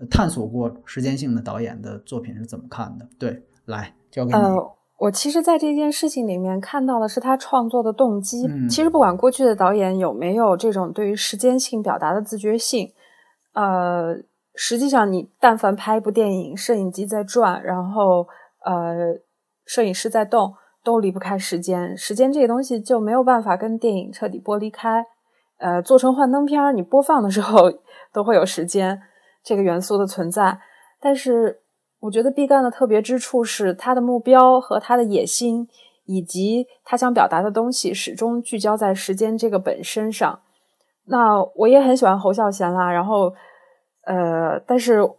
探索过时间性的导演的作品是怎么看的？对，来交给你。呃，我其实，在这件事情里面看到的是他创作的动机。嗯其实，不管过去的导演有没有这种对于时间性表达的自觉性，呃，实际上你但凡拍一部电影，摄影机在转，然后呃，摄影师在动，都离不开时间。时间这个东西就没有办法跟电影彻底剥离开。呃，做成幻灯片，你播放的时候都会有时间这个元素的存在。但是，我觉得毕赣的特别之处是他的目标和他的野心，以及他想表达的东西，始终聚焦在时间这个本身上。那我也很喜欢侯孝贤啦，然后，呃，但是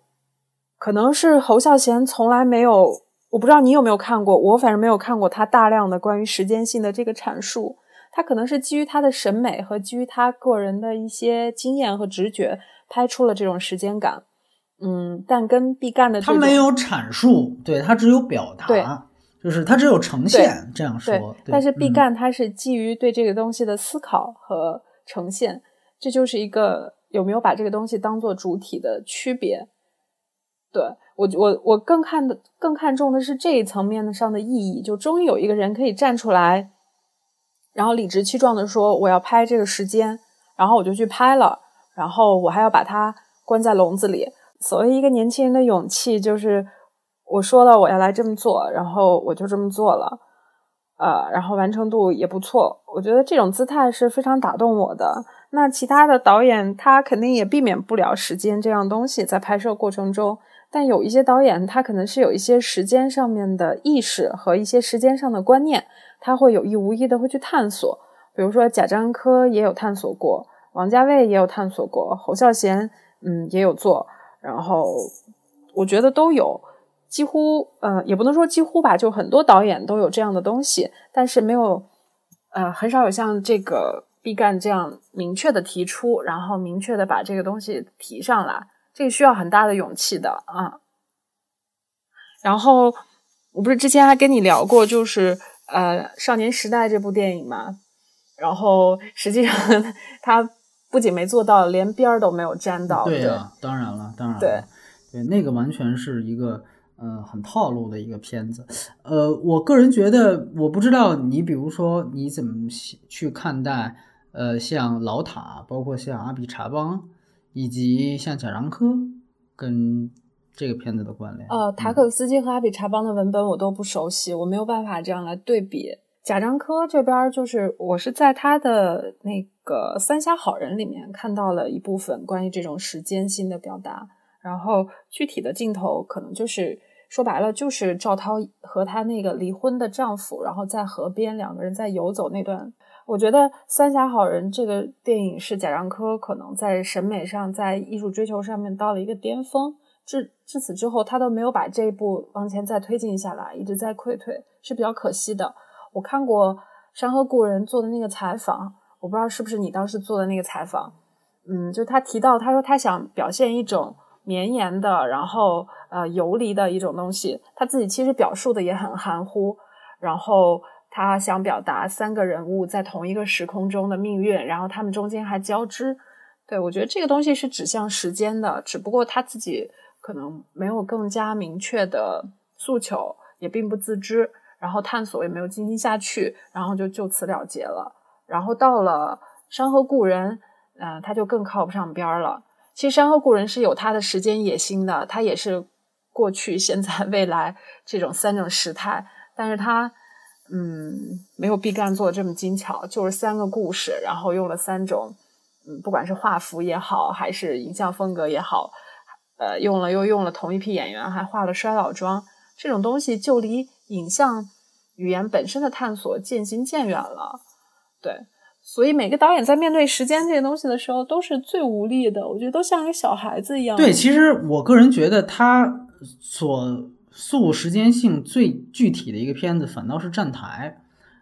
可能是侯孝贤从来没有，我不知道你有没有看过，我反正没有看过他大量的关于时间性的这个阐述。他可能是基于他的审美和基于他个人的一些经验和直觉，拍出了这种时间感。嗯，但跟毕赣的他没有阐述，对他只有表对达，就是他只有呈现。这样说，但是毕嗯赣他是基于对这个东西的思考和呈现，这就是一个有没有把这个东西当做主体的区别。对我，我我更看的更看重的是这一层面的上的意义，就终于有一个人可以站出来，然后理直气壮的说我要拍这个时间，然后我就去拍了，然后我还要把它关在笼子里。所谓一个年轻人的勇气，就是我说了我要来这么做，然后我就这么做了。呃，然后完成度也不错，我觉得这种姿态是非常打动我的。那其他的导演他肯定也避免不了时间这样东西在拍摄过程中，但有一些导演他可能是有一些时间上面的意识和一些时间上的观念，他会有意无意的会去探索。比如说贾樟柯也有探索过，王家卫也有探索过，侯孝贤嗯也有做，然后我觉得都有。几乎呃，也不能说几乎吧，就很多导演都有这样的东西，但是没有呃，很少有像这个毕赣这样明确的提出，然后明确的把这个东西提上来，这个需要很大的勇气的啊。然后我不是之前还跟你聊过，就是呃，《少年时代》这部电影嘛，然后实际上他不仅没做到，连边儿都没有沾到。对呀、当然了，当然了，对对，那个完全是一个嗯、呃很套路的一个片子。呃，我个人觉得，我不知道你，比如说你怎么去看待呃像老塔，包括像阿比查邦，以及像贾樟柯跟这个片子的关联。呃，塔嗯可夫斯基和阿比查邦的文本我都不熟悉，我没有办法这样来对比。贾樟柯这边就是我是在他的那个《三峡好人》里面看到了一部分关于这种时间性的表达，然后具体的镜头可能就是说白了就是赵涛和她那个离婚的丈夫，然后在河边两个人在游走那段。我觉得《三峡好人》这个电影是贾樟柯可能在审美上、在艺术追求上面到了一个巅峰。至至此之后，他都没有把这一步往前再推进下来，一直在溃退，是比较可惜的。我看过《山河故人》做的那个采访，我不知道是不是你当时做的那个采访。嗯，就他提到，他说他想表现一种绵延的，然后呃游离的一种东西。他自己其实表述的也很含糊，然后他想表达三个人物在同一个时空中的命运，然后他们中间还交织。对我觉得这个东西是指向时间的，只不过他自己可能没有更加明确的诉求，也并不自知。然后探索也没有进行下去，然后就就此了结了。然后到了《山河故人》，嗯、他就更靠不上边儿了。其实《山河故人》是有他的时间野心的，他也是过去、现在、未来这种三种时态，但是他嗯没有毕赣做的这么精巧，就是三个故事，然后用了三种嗯，不管是画幅也好，还是影像风格也好，呃，用了又用了同一批演员，还化了衰老妆，这种东西就离影像语言本身的探索渐行渐远了。对，所以每个导演在面对时间这个东西的时候，都是最无力的。我觉得都像一个小孩子一样。对，其实我个人觉得他所速时间性最具体的一个片子，反倒是《站台》。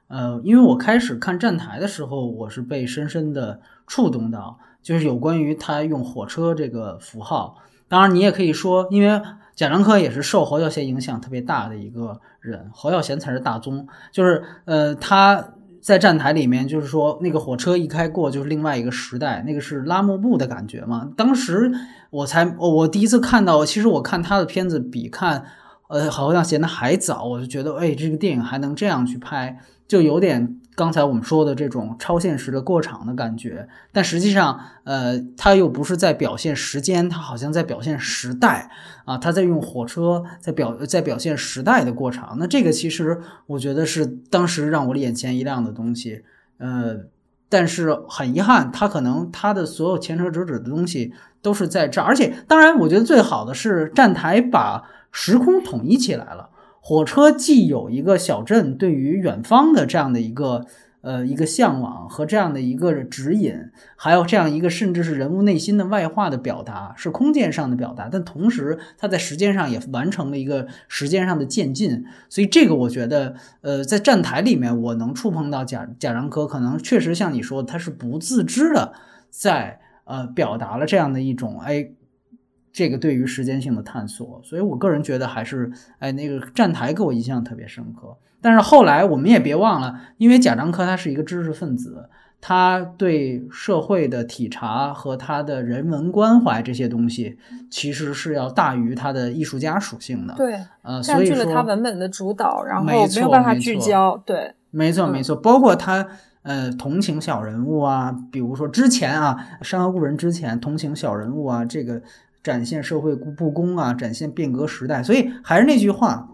呃，因为我开始看《站台》的时候，我是被深深的触动到，就是有关于他用火车这个符号。当然，你也可以说，因为贾樟柯也是受侯孝贤影响特别大的一个人，侯孝贤才是大宗。就是呃，他在站台里面，就是说那个火车一开过，就是另外一个时代，那个是拉幕布的感觉嘛。当时我才我第一次看到，其实我看他的片子比看呃好像显得还早，我就觉得哎，这个电影还能这样去拍，就有点。刚才我们说的这种超现实的过场的感觉，但实际上，呃，它又不是在表现时间，它好像在表现时代啊，它在用火车在表在表现时代的过场。那这个其实我觉得是当时让我眼前一亮的东西，呃，但是很遗憾，它可能它的所有前车之指的东西都是在这儿，而且当然，我觉得最好的是站台把时空统一起来了。火车既有一个小镇对于远方的这样的一个呃一个向往和这样的一个指引，还有这样一个甚至是人物内心的外化的表达，是空间上的表达，但同时它在时间上也完成了一个时间上的渐进。所以这个我觉得，呃，在站台里面我能触碰到贾贾樟柯，可能确实像你说，他是不自知的在呃表达了这样的一种哎。这个对于时间性的探索，所以我个人觉得还是，哎，那个站台给我印象特别深刻。但是后来我们也别忘了，因为贾樟柯他是一个知识分子，他对社会的体察和他的人文关怀这些东西，其实是要大于他的艺术家属性的。对，呃，所以说他文本的主导，然后没有办法聚焦。对，没错没错，包括他呃同情小人物啊，比如说之前啊《山河故人》之前同情小人物啊，这个。展现社会不公啊，展现变革时代，所以还是那句话，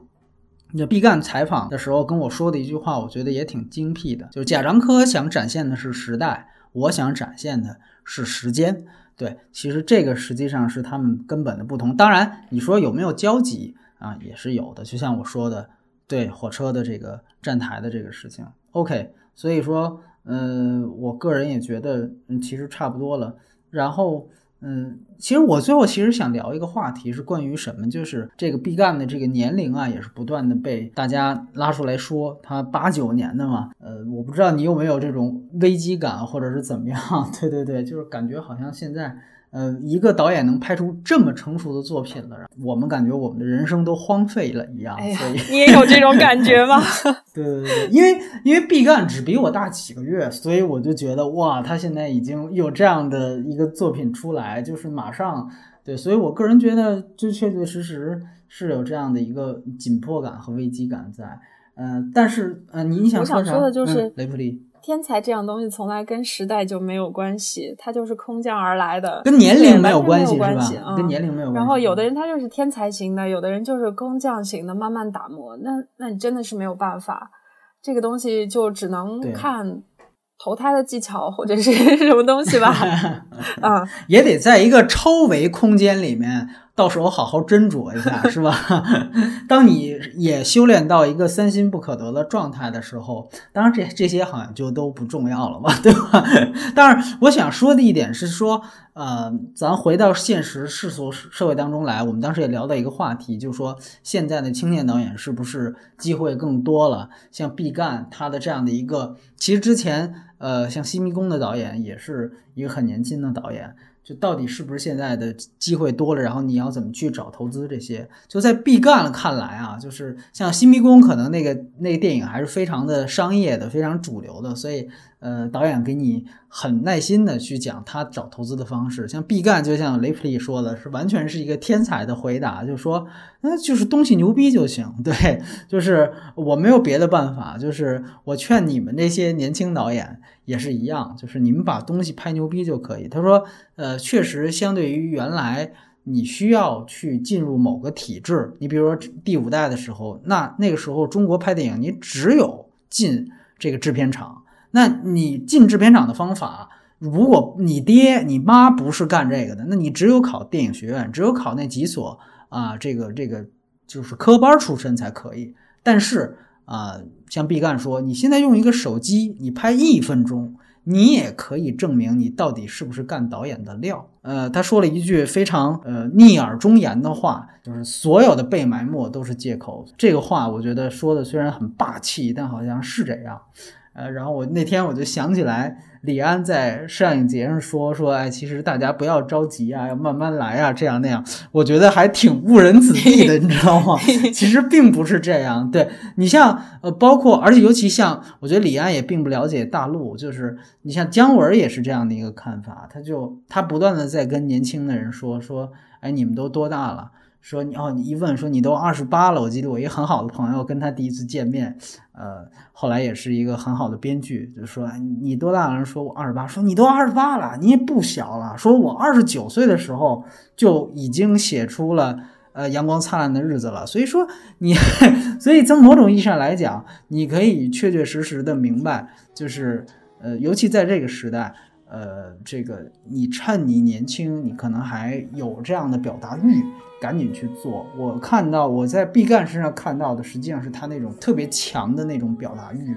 那毕赣采访的时候跟我说的一句话，我觉得也挺精辟的，就是贾樟柯想展现的是时代，我想展现的是时间。对，其实这个实际上是他们根本的不同。当然，你说有没有交集啊，也是有的。就像我说的，对火车的这个站台的这个事情，OK。所以说，嗯，我个人也觉得，嗯，其实差不多了。然后。嗯，其实我最后其实想聊一个话题，是关于什么？就是这个毕赣的这个年龄啊，也是不断的被大家拉出来说，他八九年的嘛。呃，我不知道你有没有这种危机感，或者是怎么样？[LAUGHS] 对对对，就是感觉好像现在。呃，一个导演能拍出这么成熟的作品了，我们感觉我们的人生都荒废了一样。所以你也有这种感觉吗？[LAUGHS] 对对对，因为因为毕赣只比我大几个月，所以我就觉得哇，他现在已经有这样的一个作品出来，就是马上对，所以我个人觉得，就确确实实是有这样的一个紧迫感和危机感在。嗯，但是呃，你想说的就是雷普利。天才这样东西从来跟时代就没有关系，它就是空降而来的，跟年龄没有关系，是吧？跟年龄没有关系。然后有的人他就是天才型的，有的人就是空降型的，慢慢打磨。那那你真的是没有办法，这个东西就只能看投胎的技巧或者是 [LAUGHS] 什么东西吧。[LAUGHS] 啊，也得在一个超维空间里面。到时候好好斟酌一下，[LAUGHS] 是吧？[LAUGHS] 当你也修炼到一个三心不可得的状态的时候，当然这这些好像就都不重要了嘛，[LAUGHS] 对吧？当然，我想说的一点是说，呃，咱回到现实世俗社会当中来，我们当时也聊到一个话题，就是说现在的青年导演是不是机会更多了？像毕赣他的这样的一个，其实之前呃，像《西迷宫》的导演也是一个很年轻的导演。就到底是不是现在的机会多了，然后你要怎么去找投资这些？就在毕赣看来啊，就是像《新迷宫》，可能那个那个电影还是非常的商业的，非常主流的，所以。呃，导演给你很耐心的去讲他找投资的方式，像毕赣，就像雷普利说的，是完全是一个天才的回答，就说，那就是东西牛逼就行，[LAUGHS] 对，就是我没有别的办法，就是我劝你们这些年轻导演也是一样，就是你们把东西拍牛逼就可以。他说，呃，确实相对于原来你需要去进入某个体制，你比如说第五代的时候，那那个时候中国拍电影，你只有进这个制片厂。那你进制片厂的方法，如果你爹你妈不是干这个的，那你只有考电影学院，只有考那几所啊，这个这个就是科班出身才可以。但是啊，像毕赣说，你现在用一个手机，你拍一分钟，你也可以证明你到底是不是干导演的料。呃，他说了一句非常呃逆耳忠言的话，就是所有的被埋没都是借口。这个话我觉得说的虽然很霸气，但好像是这样。呃，然后我那天我就想起来，李安在上影节上说说，哎，其实大家不要着急啊，要慢慢来啊，这样那样，我觉得还挺误人子弟的，你知道吗？[LAUGHS] 其实并不是这样。对你像呃，包括而且尤其像，我觉得李安也并不了解大陆，就是你像姜文也是这样的一个看法，他就他不断的在跟年轻的人说说，哎，你们都多大了？说你哦，你一问说你都二十八了，我记得我一个很好的朋友跟他第一次见面，呃，后来也是一个很好的编剧，就说你多大了？说我二十八，说你都二十八了，你也不小了。说我二十九岁的时候就已经写出了呃阳光灿烂的日子了。所以说你，[LAUGHS] 所以从某种意义上来讲，你可以确确实实的明白，就是呃，尤其在这个时代，呃，这个你趁你年轻，你可能还有这样的表达欲。赶紧去做！我看到我在毕赣身上看到的，实际上是他那种特别强的那种表达欲，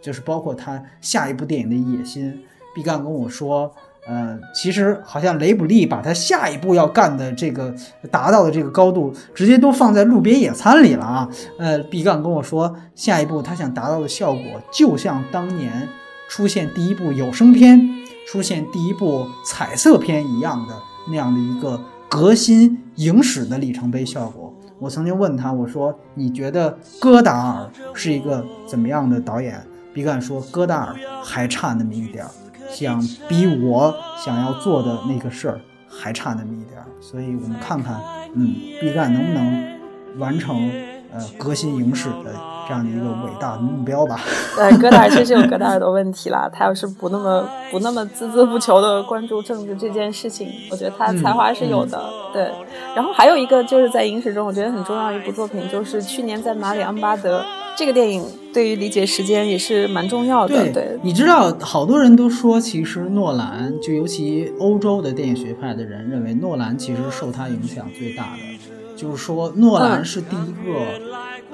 就是包括他下一部电影的野心。毕赣跟我说，呃，其实好像雷普利把他下一步要干的这个达到的这个高度，直接都放在路边野餐里了啊。呃，毕赣跟我说，下一步他想达到的效果，就像当年出现第一部有声片、出现第一部彩色片一样的那样的一个。革新影史的里程碑效果。我曾经问他，我说：“你觉得戈达尔是一个怎么样的导演？”毕赣说：“戈达尔还差那么一点儿，想比我想要做的那个事儿还差那么一点儿。”所以，我们看看，嗯，毕赣能不能完成呃革新影史的。这样的一个伟大的目标吧。[LAUGHS] 对，戈达尔确实有戈达尔的问题啦。[LAUGHS] 他要是不那么不那么孜孜不求的关注政治这件事情，我觉得他才华是有的。对。然后还有一个就是在影史中，我觉得很重要的一部作品，就是去年在马里昂巴德这个电影，对于理解时间也是蛮重要的。对，你知道，好多人都说，其实诺兰，就尤其欧洲的电影学派的人认为，诺兰其实受他影响最大的，就是说，诺兰是第一个，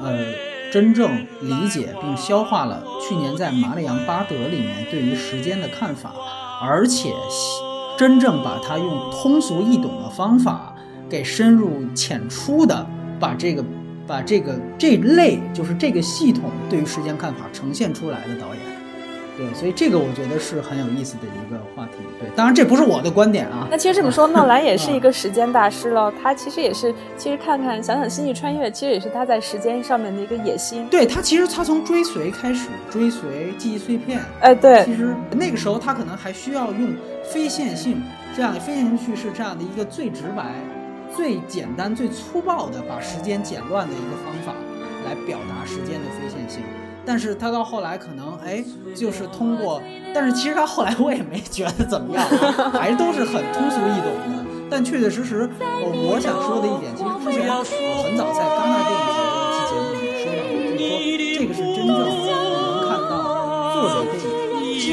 呃。真正理解并消化了去年在《马里昂巴德》里面对于时间的看法，而且真正把它用通俗易懂的方法给深入浅出的把这个把这个这类就是这个系统对于时间看法呈现出来的导演。对，所以这个我觉得是很有意思的一个话题。对，当然这不是我的观点啊。那其实这么说，[LAUGHS] 诺兰也是一个时间大师了。他其实也是，其实看看想想《星际穿越》，其实也是他在时间上面的一个野心。对他，其实他从追随开始，追随记忆碎片。哎，对。其实那个时候他可能还需要用非线性这样的非线性叙事这样的一个最直白、最简单、最粗暴的把时间剪乱的一个方法来表达时间的非线性。但是他到后来可能哎，就是通过，但是其实他后来我也没觉得怎么样，还都是很通俗易懂的。但确确实实，我我想说的一点，其实之前我很早在戛纳电影节的一期节目里说到，就是说这个是真正能看到作者电影最